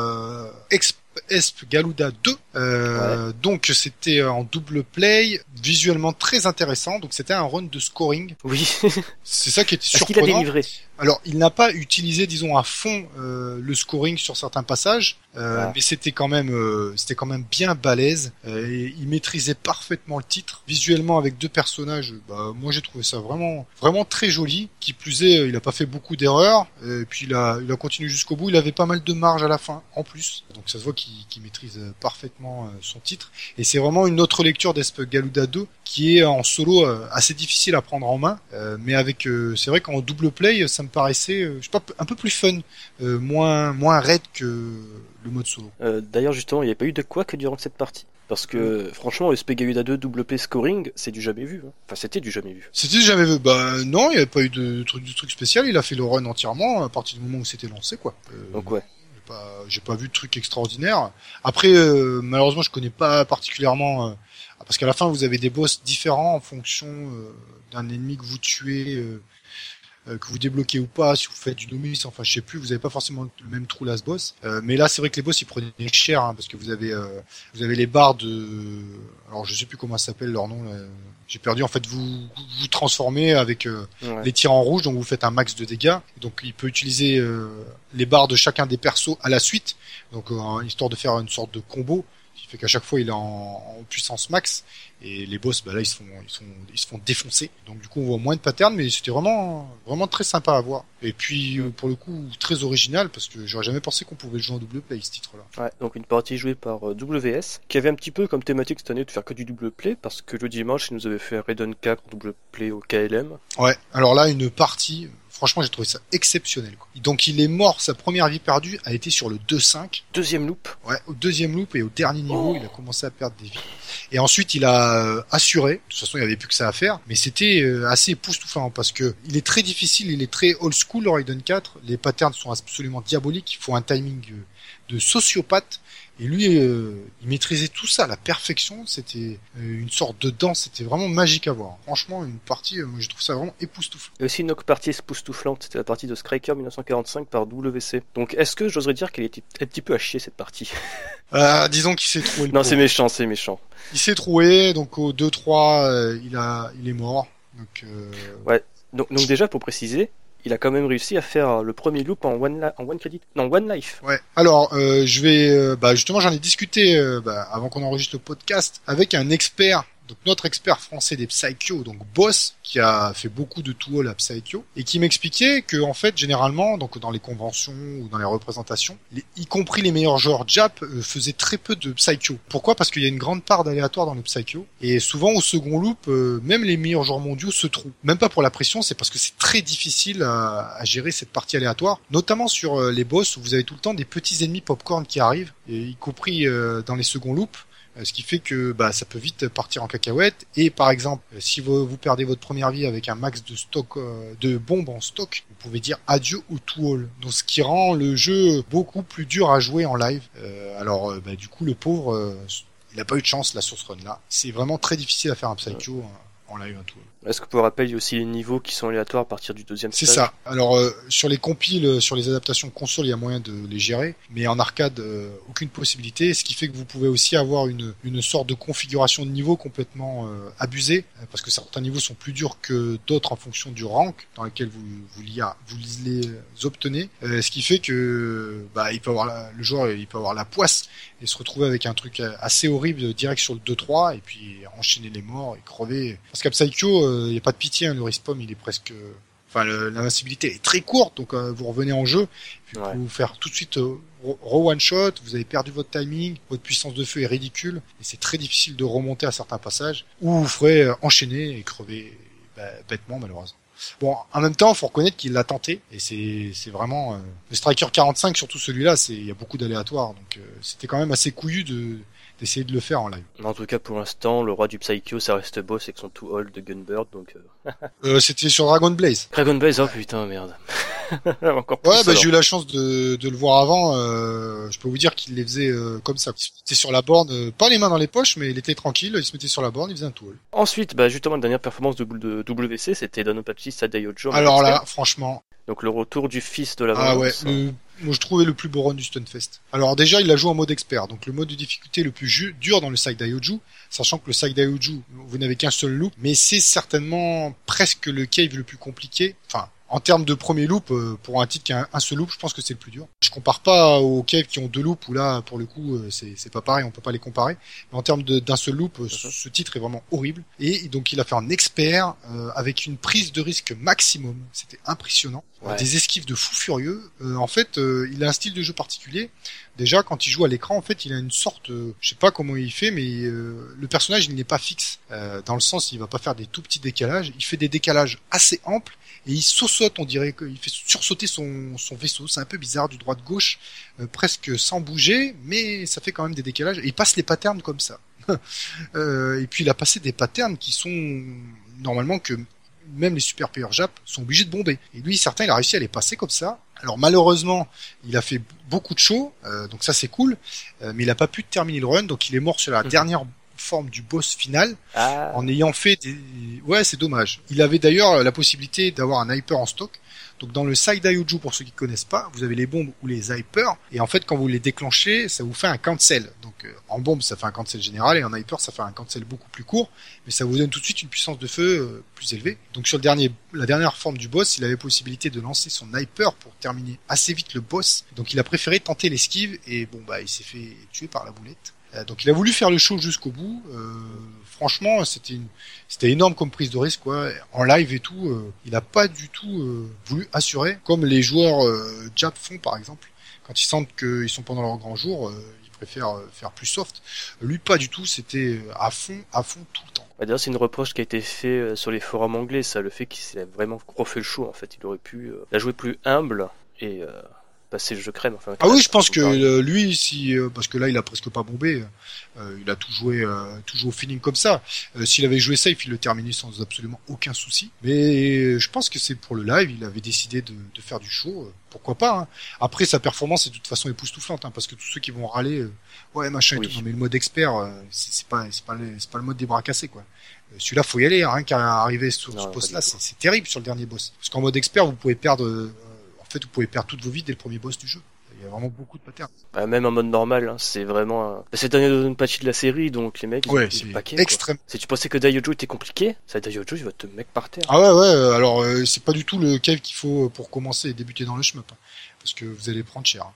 Exp Esp Galuda 2. Euh, Donc c'était en double play, visuellement très intéressant. Donc c'était un run de scoring. Oui. C'est ça qui était Est-ce qu'il a surprenant. délivré Alors, il n'a pas utilisé, disons, à fond euh, le scoring sur certains passages, euh, mais c'était quand même, euh, c'était quand même bien balèze. euh, et il maîtrisait parfaitement le titre, visuellement avec deux personnages. Bah, moi, j'ai trouvé ça vraiment, vraiment très joli. Qui plus est, il a pas fait beaucoup d'erreurs. Et puis il a, il a continué jusqu'au bout. Il avait pas mal de marge à la fin, en plus. Donc ça se voit qu'il qu'il maîtrise parfaitement euh, son titre. Et c'est vraiment une autre lecture d'Esp Galuda 2 qui est en solo euh, assez difficile à prendre en main, euh, mais avec, c'est vrai qu'en double play, ça me paraissait, je sais pas, un peu plus fun, moins moins raide que le mode solo. Euh, D'ailleurs, justement, il n'y a pas eu de quoi que durant cette partie. Parce que, franchement, le Spegayuda 2 double P scoring, c'est du jamais vu. hein. Enfin, c'était du jamais vu. C'était jamais vu. Bah non, il n'y avait pas eu de truc du truc spécial. Il a fait le run entièrement à partir du moment où c'était lancé, quoi. Euh, Donc, ouais. J'ai pas, vu de truc extraordinaire. Après, euh, malheureusement, je connais pas particulièrement euh, parce qu'à la fin, vous avez des boss différents en fonction euh, d'un ennemi que vous tuez, que vous débloquez ou pas. Si vous faites du novice, enfin, je sais plus, vous avez pas forcément le même trou last boss. Euh, mais là, c'est vrai que les boss, ils prenaient cher hein, parce que vous avez, euh, vous avez les barres de, alors je sais plus comment ça s'appelle leur nom. là. J'ai perdu. En fait, vous vous transformez avec euh, Ouais. les tirs en rouge, donc vous faites un max de dégâts. Donc il peut utiliser euh, les barres de chacun des persos à la suite, donc euh, histoire de faire une sorte de combo, qui fait qu'à chaque fois il est en, en puissance max. Et les boss, bah là ils se font, ils sont, ils se font défoncer. Donc du coup on voit moins de patterns, mais c'était vraiment, vraiment très sympa à voir. Et puis euh, pour le coup très original parce que j'aurais jamais pensé qu'on pouvait le jouer en double play ce titre-là. Ouais, donc une partie jouée par euh, WS, qui avait un petit peu comme thématique cette année de faire que du double play, parce que le dimanche, ils nous avaient fait un Raiden 4 en double play au KLM. Ouais. Alors là une partie, franchement j'ai trouvé ça exceptionnel. Quoi. Donc il est mort, sa première vie perdue a été sur le 2-5. Deuxième loop. Ouais, au deuxième loop et au dernier niveau, Oh. il a commencé à perdre des vies. Et ensuite, il a euh, assuré. De toute façon, il n'y avait plus que ça à faire. Mais c'était euh, assez époustouflant parce que il est très difficile, il est très old school, Raiden 4. Les patterns sont absolument diaboliques. Il faut un timing euh, de sociopathe. Et lui, euh, il maîtrisait tout ça à la perfection. C'était euh, une sorte de danse. C'était vraiment magique à voir. Franchement, une partie, euh, moi, je trouve ça vraiment époustouflant. Et aussi une autre partie époustouflante, c'était la partie de Striker 1945 par WC. Donc est-ce que j'oserais dire qu'elle était un petit peu à chier cette partie? Euh, disons qu'il s'est trouvé le Non, c'est méchant, c'est méchant. Il s'est trouvé. Donc au 2-3, euh, il a, il est mort. Donc Donc, donc déjà, pour préciser, il a quand même réussi à faire le premier loop en one, en one credit, non, one life. Ouais. Alors, euh, je vais, euh, bah, justement, j'en ai discuté euh, bah, avant qu'on enregistre le podcast avec un expert, donc notre expert français des Psycho, donc Boss, qui a fait beaucoup de tout à Psycho, et qui m'expliquait que en fait, généralement, donc dans les conventions ou dans les représentations, y compris les meilleurs joueurs Jap euh, faisaient très peu de Psycho. Pourquoi? Parce qu'il y a une grande part d'aléatoire dans le Psycho, et souvent au second loop, euh, même les meilleurs joueurs mondiaux se trouvent. Même pas pour la pression, c'est parce que c'est très difficile à, gérer cette partie aléatoire, notamment sur euh, les boss où vous avez tout le temps des petits ennemis popcorn qui arrivent, y compris dans les seconds loops. Euh, Ce qui fait que bah, ça peut vite partir en cacahuète. Et par exemple, euh, si vous, vous perdez votre première vie avec un max de stock euh, de bombes en stock, vous pouvez dire adieu au to all. Donc ce qui rend le jeu beaucoup plus dur à jouer en live. Euh, alors euh, bah, du coup le pauvre, il n'a pas eu de chance la source run là. C'est vraiment très difficile à faire un psycho. en live un tool. Est-ce que pour rappel, il y a aussi les niveaux qui sont aléatoires à partir du deuxième C'est ça. Alors euh, sur les compiles, euh, sur les adaptations console, il y a moyen de les gérer, mais en arcade, euh, aucune possibilité. Ce qui fait que vous pouvez aussi avoir une, une sorte de configuration de niveau complètement euh, abusée, euh, parce que certains niveaux sont plus durs que d'autres en fonction du rank dans lequel vous vous, l'y a- vous les obtenez. Euh, ce qui fait que bah, il peut avoir la- le joueur, il peut avoir la poisse et se retrouver avec un truc assez horrible direct sur le 2-3 et puis enchaîner les morts et crever. Parce qu'à Psycho, euh, il n'y a pas de pitié, hein, le respawn il est presque... Enfin, l'invincibilité est très courte, donc euh, vous revenez en jeu, puis Ouais. vous faire tout de suite euh, re one shot, vous avez perdu votre timing, votre puissance de feu est ridicule, et c'est très difficile de remonter à certains passages, ou vous ferez euh, enchaîner et crever bah, bêtement malheureusement. Bon, en même temps, faut reconnaître qu'il l'a tenté, et c'est c'est vraiment euh, le Striker 45, surtout celui-là, c'est il y a beaucoup d'aléatoires, donc euh, c'était quand même assez couillu de d'essayer de le faire en live. En tout cas, pour l'instant, le roi du Psycho, ça reste boss avec son tout old de Gunbird, donc... Euh... Euh, c'était sur Dragon Blaze. Dragon Blaze, oh putain, merde. Encore plus, Ouais, bah, j'ai eu la chance de, de le voir avant. Euh, je peux vous dire qu'il les faisait euh, comme ça. Il se mettait sur la borne, pas les mains dans les poches, mais il était tranquille. Il se mettait sur la borne, il faisait un tour. Ensuite, bah, justement, la dernière performance de, de WC, c'était Danopachi Sadayojo. Alors là, franchement, Donc le retour du fils de la ah ouais, le, moi je trouvais le plus beau run du Stunfest. Alors déjà, il l'a joué en mode expert, donc le mode de difficulté le plus dur dans le Side Daioju, sachant que le Side Daioju, vous n'avez qu'un seul loop, mais c'est certainement presque le cave le plus compliqué. Enfin, en termes de premier loop, euh, pour un titre qui a un, seul loop, je pense que c'est le plus dur. Je compare pas aux caves qui ont deux loops où là, pour le coup, euh, c'est pas pareil, on peut pas les comparer. Mais en termes d'un seul loop, euh, ce, ce titre est vraiment horrible. Et donc il a fait un expert euh, avec une prise de risque maximum. C'était impressionnant. Ouais. Des esquives de fou furieux. Euh, en fait, euh, il a un style de jeu particulier. Déjà, quand il joue à l'écran, en fait, il a une sorte, euh, je sais pas comment il fait, mais euh, le personnage, il n'est pas fixe. Euh, dans le sens, il va pas faire des tout petits décalages. Il fait des décalages assez amples et il saute, on dirait qu'il fait sursauter son, son vaisseau. C'est un peu bizarre, du droit de gauche, euh, presque sans bouger, mais ça fait quand même des décalages. Et il passe les patterns comme ça. Euh, et puis il a passé des patterns qui sont normalement que même les super players Jap sont obligés de bomber. Et lui, certains, il a réussi à les passer comme ça. Alors malheureusement, il a fait beaucoup de shows, euh, donc ça c'est cool, euh, mais il a pas pu terminer le run, donc il est mort sur la Mhm. dernière forme du boss final Ah, en ayant fait des... Ouais, c'est dommage. Il avait d'ailleurs la possibilité d'avoir un hyper en stock. Donc dans le Side Daioju, pour ceux qui connaissent pas, vous avez les bombes ou les hyper, et en fait quand vous les déclenchez, ça vous fait un cancel. Donc euh, en bombe, ça fait un cancel général, et en hyper, ça fait un cancel beaucoup plus court, mais ça vous donne tout de suite une puissance de feu euh, plus élevée. Donc sur le dernier, la dernière forme du boss, il avait possibilité de lancer son hyper pour terminer assez vite le boss. Donc il a préféré tenter l'esquive, et bon bah il s'est fait tuer par la boulette. Euh, Donc il a voulu faire le show jusqu'au bout. Euh, franchement, c'était une, c'était énorme comme prise de risque quoi. En live et tout, euh, il a pas du tout voulu assurer, comme les joueurs Jap font par exemple. Quand ils sentent qu'ils sont pendant leur grand jour, ils préfèrent faire plus soft. Lui pas du tout. C'était à fond, à fond tout le temps. d'ailleurs, c'est une reproche qui a été fait euh, sur les forums anglais, ça, le fait qu'il s'est vraiment refait le show, en fait. Il aurait pu euh, la jouer plus humble et euh, passer le jeu crème. Enfin, Ah oui, je pense que euh, lui, si euh, parce que là, il a presque pas bombé, euh, il a tout joué, euh, tout joué au feeling comme ça. Euh, S'il avait joué safe, il le terminait sans absolument aucun souci. Mais je pense que c'est pour le live, il avait décidé de, de faire du show. euh, pourquoi pas hein. Après, sa performance est de toute façon époustouflante, hein, parce que tous ceux qui vont râler, euh, ouais machin et Oui. tout, non, mais le mode expert, euh, c'est pas, c'est pas, le- c'est pas le mode des bras cassés quoi. Euh, Celui-là, faut y aller, hein, qu'à arriver sur Non, ce tout. c'est terrible sur le dernier boss. Parce qu'en mode expert, vous pouvez perdre, euh, en fait, vous pouvez perdre toutes vos vies dès le premier boss du jeu. Il y a vraiment beaucoup de patterns. Bah, même en mode normal, hein, c'est vraiment. un- Bah, c'est le dernier Donpachi de la série, donc les mecs, ils ont Ouais, c'est le paquet. quoi. extrême. Si tu pensais que Daiojo était compliqué, ça Daiojo, il va te mettre par terre. Ah ouais, ouais. euh, Alors, euh, c'est pas du tout le cave qu'il faut pour commencer et débuter dans le shmup, hein, parce que vous allez prendre cher. hein.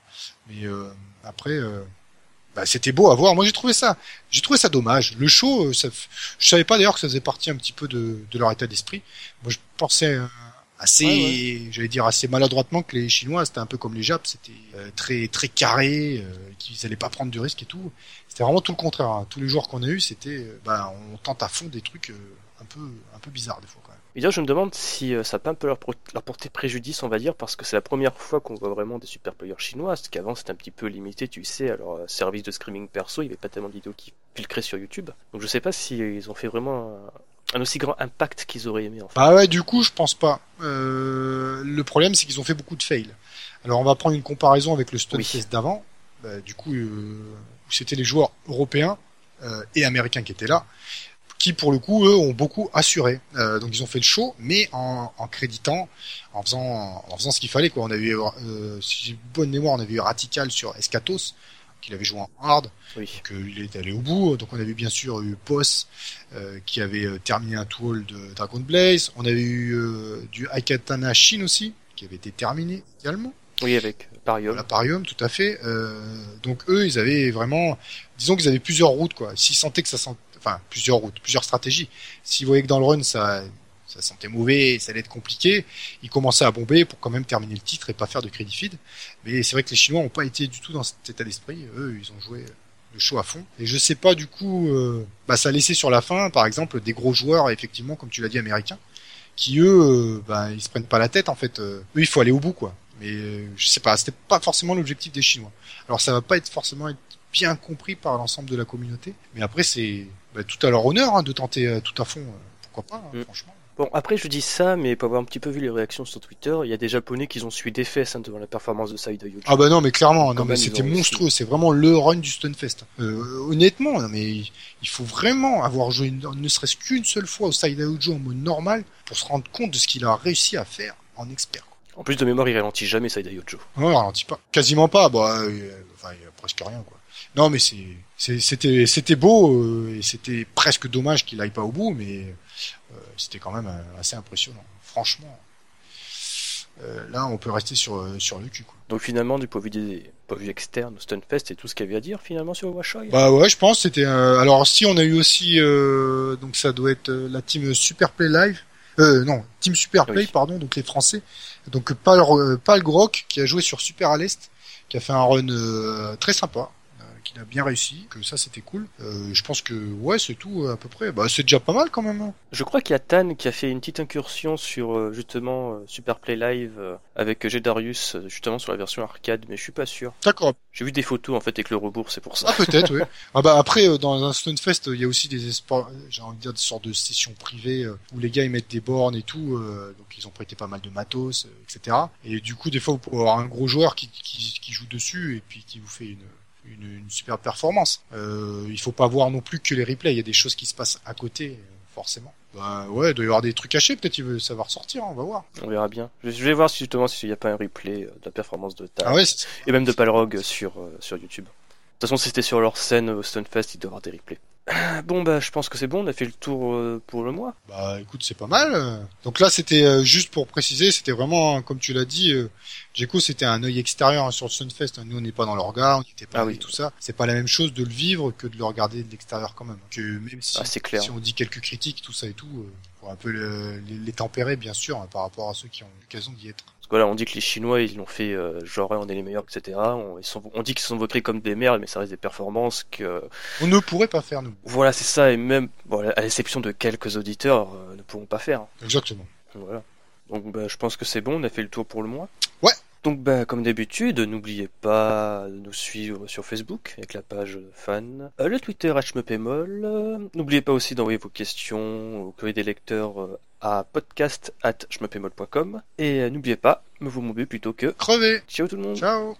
Mais euh, après, euh, bah, c'était beau à voir. Moi, j'ai trouvé ça, j'ai trouvé ça dommage. Le show, euh, ça, je savais pas d'ailleurs que ça faisait partie un petit peu de, de leur état d'esprit. Moi, je pensais euh, assez, Ouais, j'allais dire assez maladroitement que les Chinois, c'était un peu comme les Japs, c'était euh, très très carré, euh, qu'ils allaient pas prendre de risques et tout. C'était vraiment tout le contraire. hein. Tous les joueurs qu'on a eu, c'était, euh, bah, on tente à fond des trucs un peu un peu bizarres des fois quand même. Et d'ailleurs, je me demande si ça peut un peu leur, leur porter préjudice, on va dire, parce que c'est la première fois qu'on voit vraiment des super players chinois, parce qu'avant c'était un petit peu limité, tu sais, à leur service de screaming perso, il n'y avait pas tellement de vidéos qui filtraient sur YouTube. Donc je sais pas si ils ont fait vraiment un, aussi grand impact qu'ils auraient aimé, en fait. Bah ouais, du coup, je pense pas. Euh, le problème, c'est qu'ils ont fait beaucoup de fails. Alors, on va prendre une comparaison avec le Stunfest Oui. d'avant. Bah, du coup, euh, où c'était les joueurs européens euh, et américains qui étaient là, qui pour le coup eux ont beaucoup assuré. Euh, donc ils ont fait le show, mais en, en créditant, en faisant, en faisant ce qu'il fallait quoi. On a eu, euh, si j'ai bonne mémoire, on avait eu Ratical sur Escatos, qu'il avait joué en hard, Oui. donc il est allé au bout. Donc on avait bien sûr eu Poss euh, qui avait euh, terminé un tool de Dragon Blaze. On avait eu euh, du Aikatana Shin aussi qui avait été terminé également. Oui, avec Parium. L'Aparium, tout à fait. Euh, donc eux, ils avaient vraiment, disons qu'ils avaient plusieurs routes quoi. S'ils sentaient que ça sent, enfin plusieurs routes, plusieurs stratégies. S'ils voyaient que dans le run ça, ça sentait mauvais, ça allait être compliqué, ils commençaient à bomber pour quand même terminer le titre et pas faire de crédit feed. Mais c'est vrai que les Chinois ont pas été du tout dans cet état d'esprit. Eux, ils ont joué le show à fond. Et je sais pas du coup, euh, bah ça a laissé sur la fin, par exemple, des gros joueurs effectivement, comme tu l'as dit, américains, qui eux, euh, bah ils se prennent pas la tête en fait. Euh, eux, il faut aller au bout quoi. Mais euh, je sais pas, c'était pas forcément l'objectif des Chinois. Alors ça va pas être forcément être bien compris par l'ensemble de la communauté. Mais après, c'est bah, tout à leur honneur hein, de tenter tout à fond. pourquoi pas, hein, Mm. franchement. Bon, après, je dis ça, mais pour avoir un petit peu vu les réactions sur Twitter, il y a des Japonais qui ont suivi des fesses hein, devant la performance de Saïda Yuji. Ah bah non, mais clairement, non, mais c'était monstrueux. C'est vraiment le run du Stunfest. Euh, honnêtement, non, mais il faut vraiment avoir joué ne serait-ce qu'une seule fois au Side Ujo en mode normal pour se rendre compte de ce qu'il a réussi à faire en expert. En plus de mémoire, il ralentit jamais Saïda Yojo. Non, il ralentit pas. Quasiment pas. Bah, euh, enfin, il y a presque rien, quoi. Non, mais c'est- c'était, c'était beau euh, et c'était presque dommage qu'il aille pas au bout, mais euh, c'était quand même euh, assez impressionnant. Franchement, euh, là, on peut rester sur euh, sur le cul, quoi. Donc finalement, du point de vue des point de vue externe, Stunfest, c'est tout ce qu'il y avait à dire finalement sur Washoi. Bah ouais, je pense c'était. euh, alors si on a eu aussi, euh, donc ça doit être la team Superplay Live. Euh, non, Team Superplay, Oui. pardon, donc les Français. Donc Pal, euh, Pal Grok qui a joué sur Super à l'Est, qui a fait un run euh, très sympa, qu'il a bien réussi, que ça c'était cool. Euh, je pense que ouais, c'est tout à peu près. Bah c'est déjà pas mal quand même. hein. Je crois qu'il y a Tan qui a fait une petite incursion sur euh, justement euh, Super Play Live avec Gedarius, euh, justement sur la version arcade, mais je suis pas sûr. D'accord. J'ai vu des photos en fait avec le rebours, c'est pour ça. Ah peut-être, oui. Ah bah après dans un Stunfest, il y a aussi des espoirs, j'ai envie de dire des sortes de sessions privées où les gars ils mettent des bornes et tout, donc ils ont prêté pas mal de matos, etc. Et du coup des fois vous pouvez avoir un gros joueur qui, qui, qui joue dessus et puis qui vous fait une une, une super performance. Euh, il faut pas voir non plus que les replays, il y a des choses qui se passent à côté, euh, forcément. Bah ouais, il doit y avoir des trucs cachés, peut-être il veut ressortir, hein, on va voir. On verra bien. Je vais voir si justement s'il n'y a pas un replay euh, de la performance de Tan Ah ouais, c'est- et même de Palrog sur euh, sur YouTube. De toute façon, si c'était sur leur scène au Stunfest, il doit y avoir des replays. Bon bah, je pense que c'est bon. On a fait le tour euh, pour le mois. Bah écoute, c'est pas mal. euh. Donc là, c'était euh, juste pour préciser, c'était vraiment, comme tu l'as dit, euh, c'était un œil extérieur hein, sur le Sunfest. hein. Nous, on n'est pas dans le regard, on n'était pas Ah oui. et tout ça. C'est pas la même chose de le vivre que de le regarder de l'extérieur quand même. Que même si, Ah, c'est clair. si on dit quelques critiques, tout ça et tout, euh, faut un peu le- les, les tempérer, bien sûr, hein, par rapport à ceux qui ont l'occasion d'y être. Parce que voilà, on dit que les Chinois, ils l'ont fait euh, genre on est les meilleurs, etc. On, ils sont, on dit qu'ils sont votés comme des merdes, mais ça reste des performances que On ne pourrait pas faire, nous. voilà, c'est ça. Et même bon, à l'exception de quelques auditeurs, euh, ne pourront pas faire. Exactement. Voilà. Donc bah, je pense que c'est bon, on a fait le tour pour le mois. Ouais. Donc bah, comme d'habitude, n'oubliez pas de nous suivre sur Facebook avec la page fan, euh, le Twitter hmepmol. Euh, N'oubliez pas aussi d'envoyer vos questions au courrier des lecteurs à podcast at et euh, n'oubliez pas, me vous montez plutôt que. Crevé. Ciao tout le monde Ciao.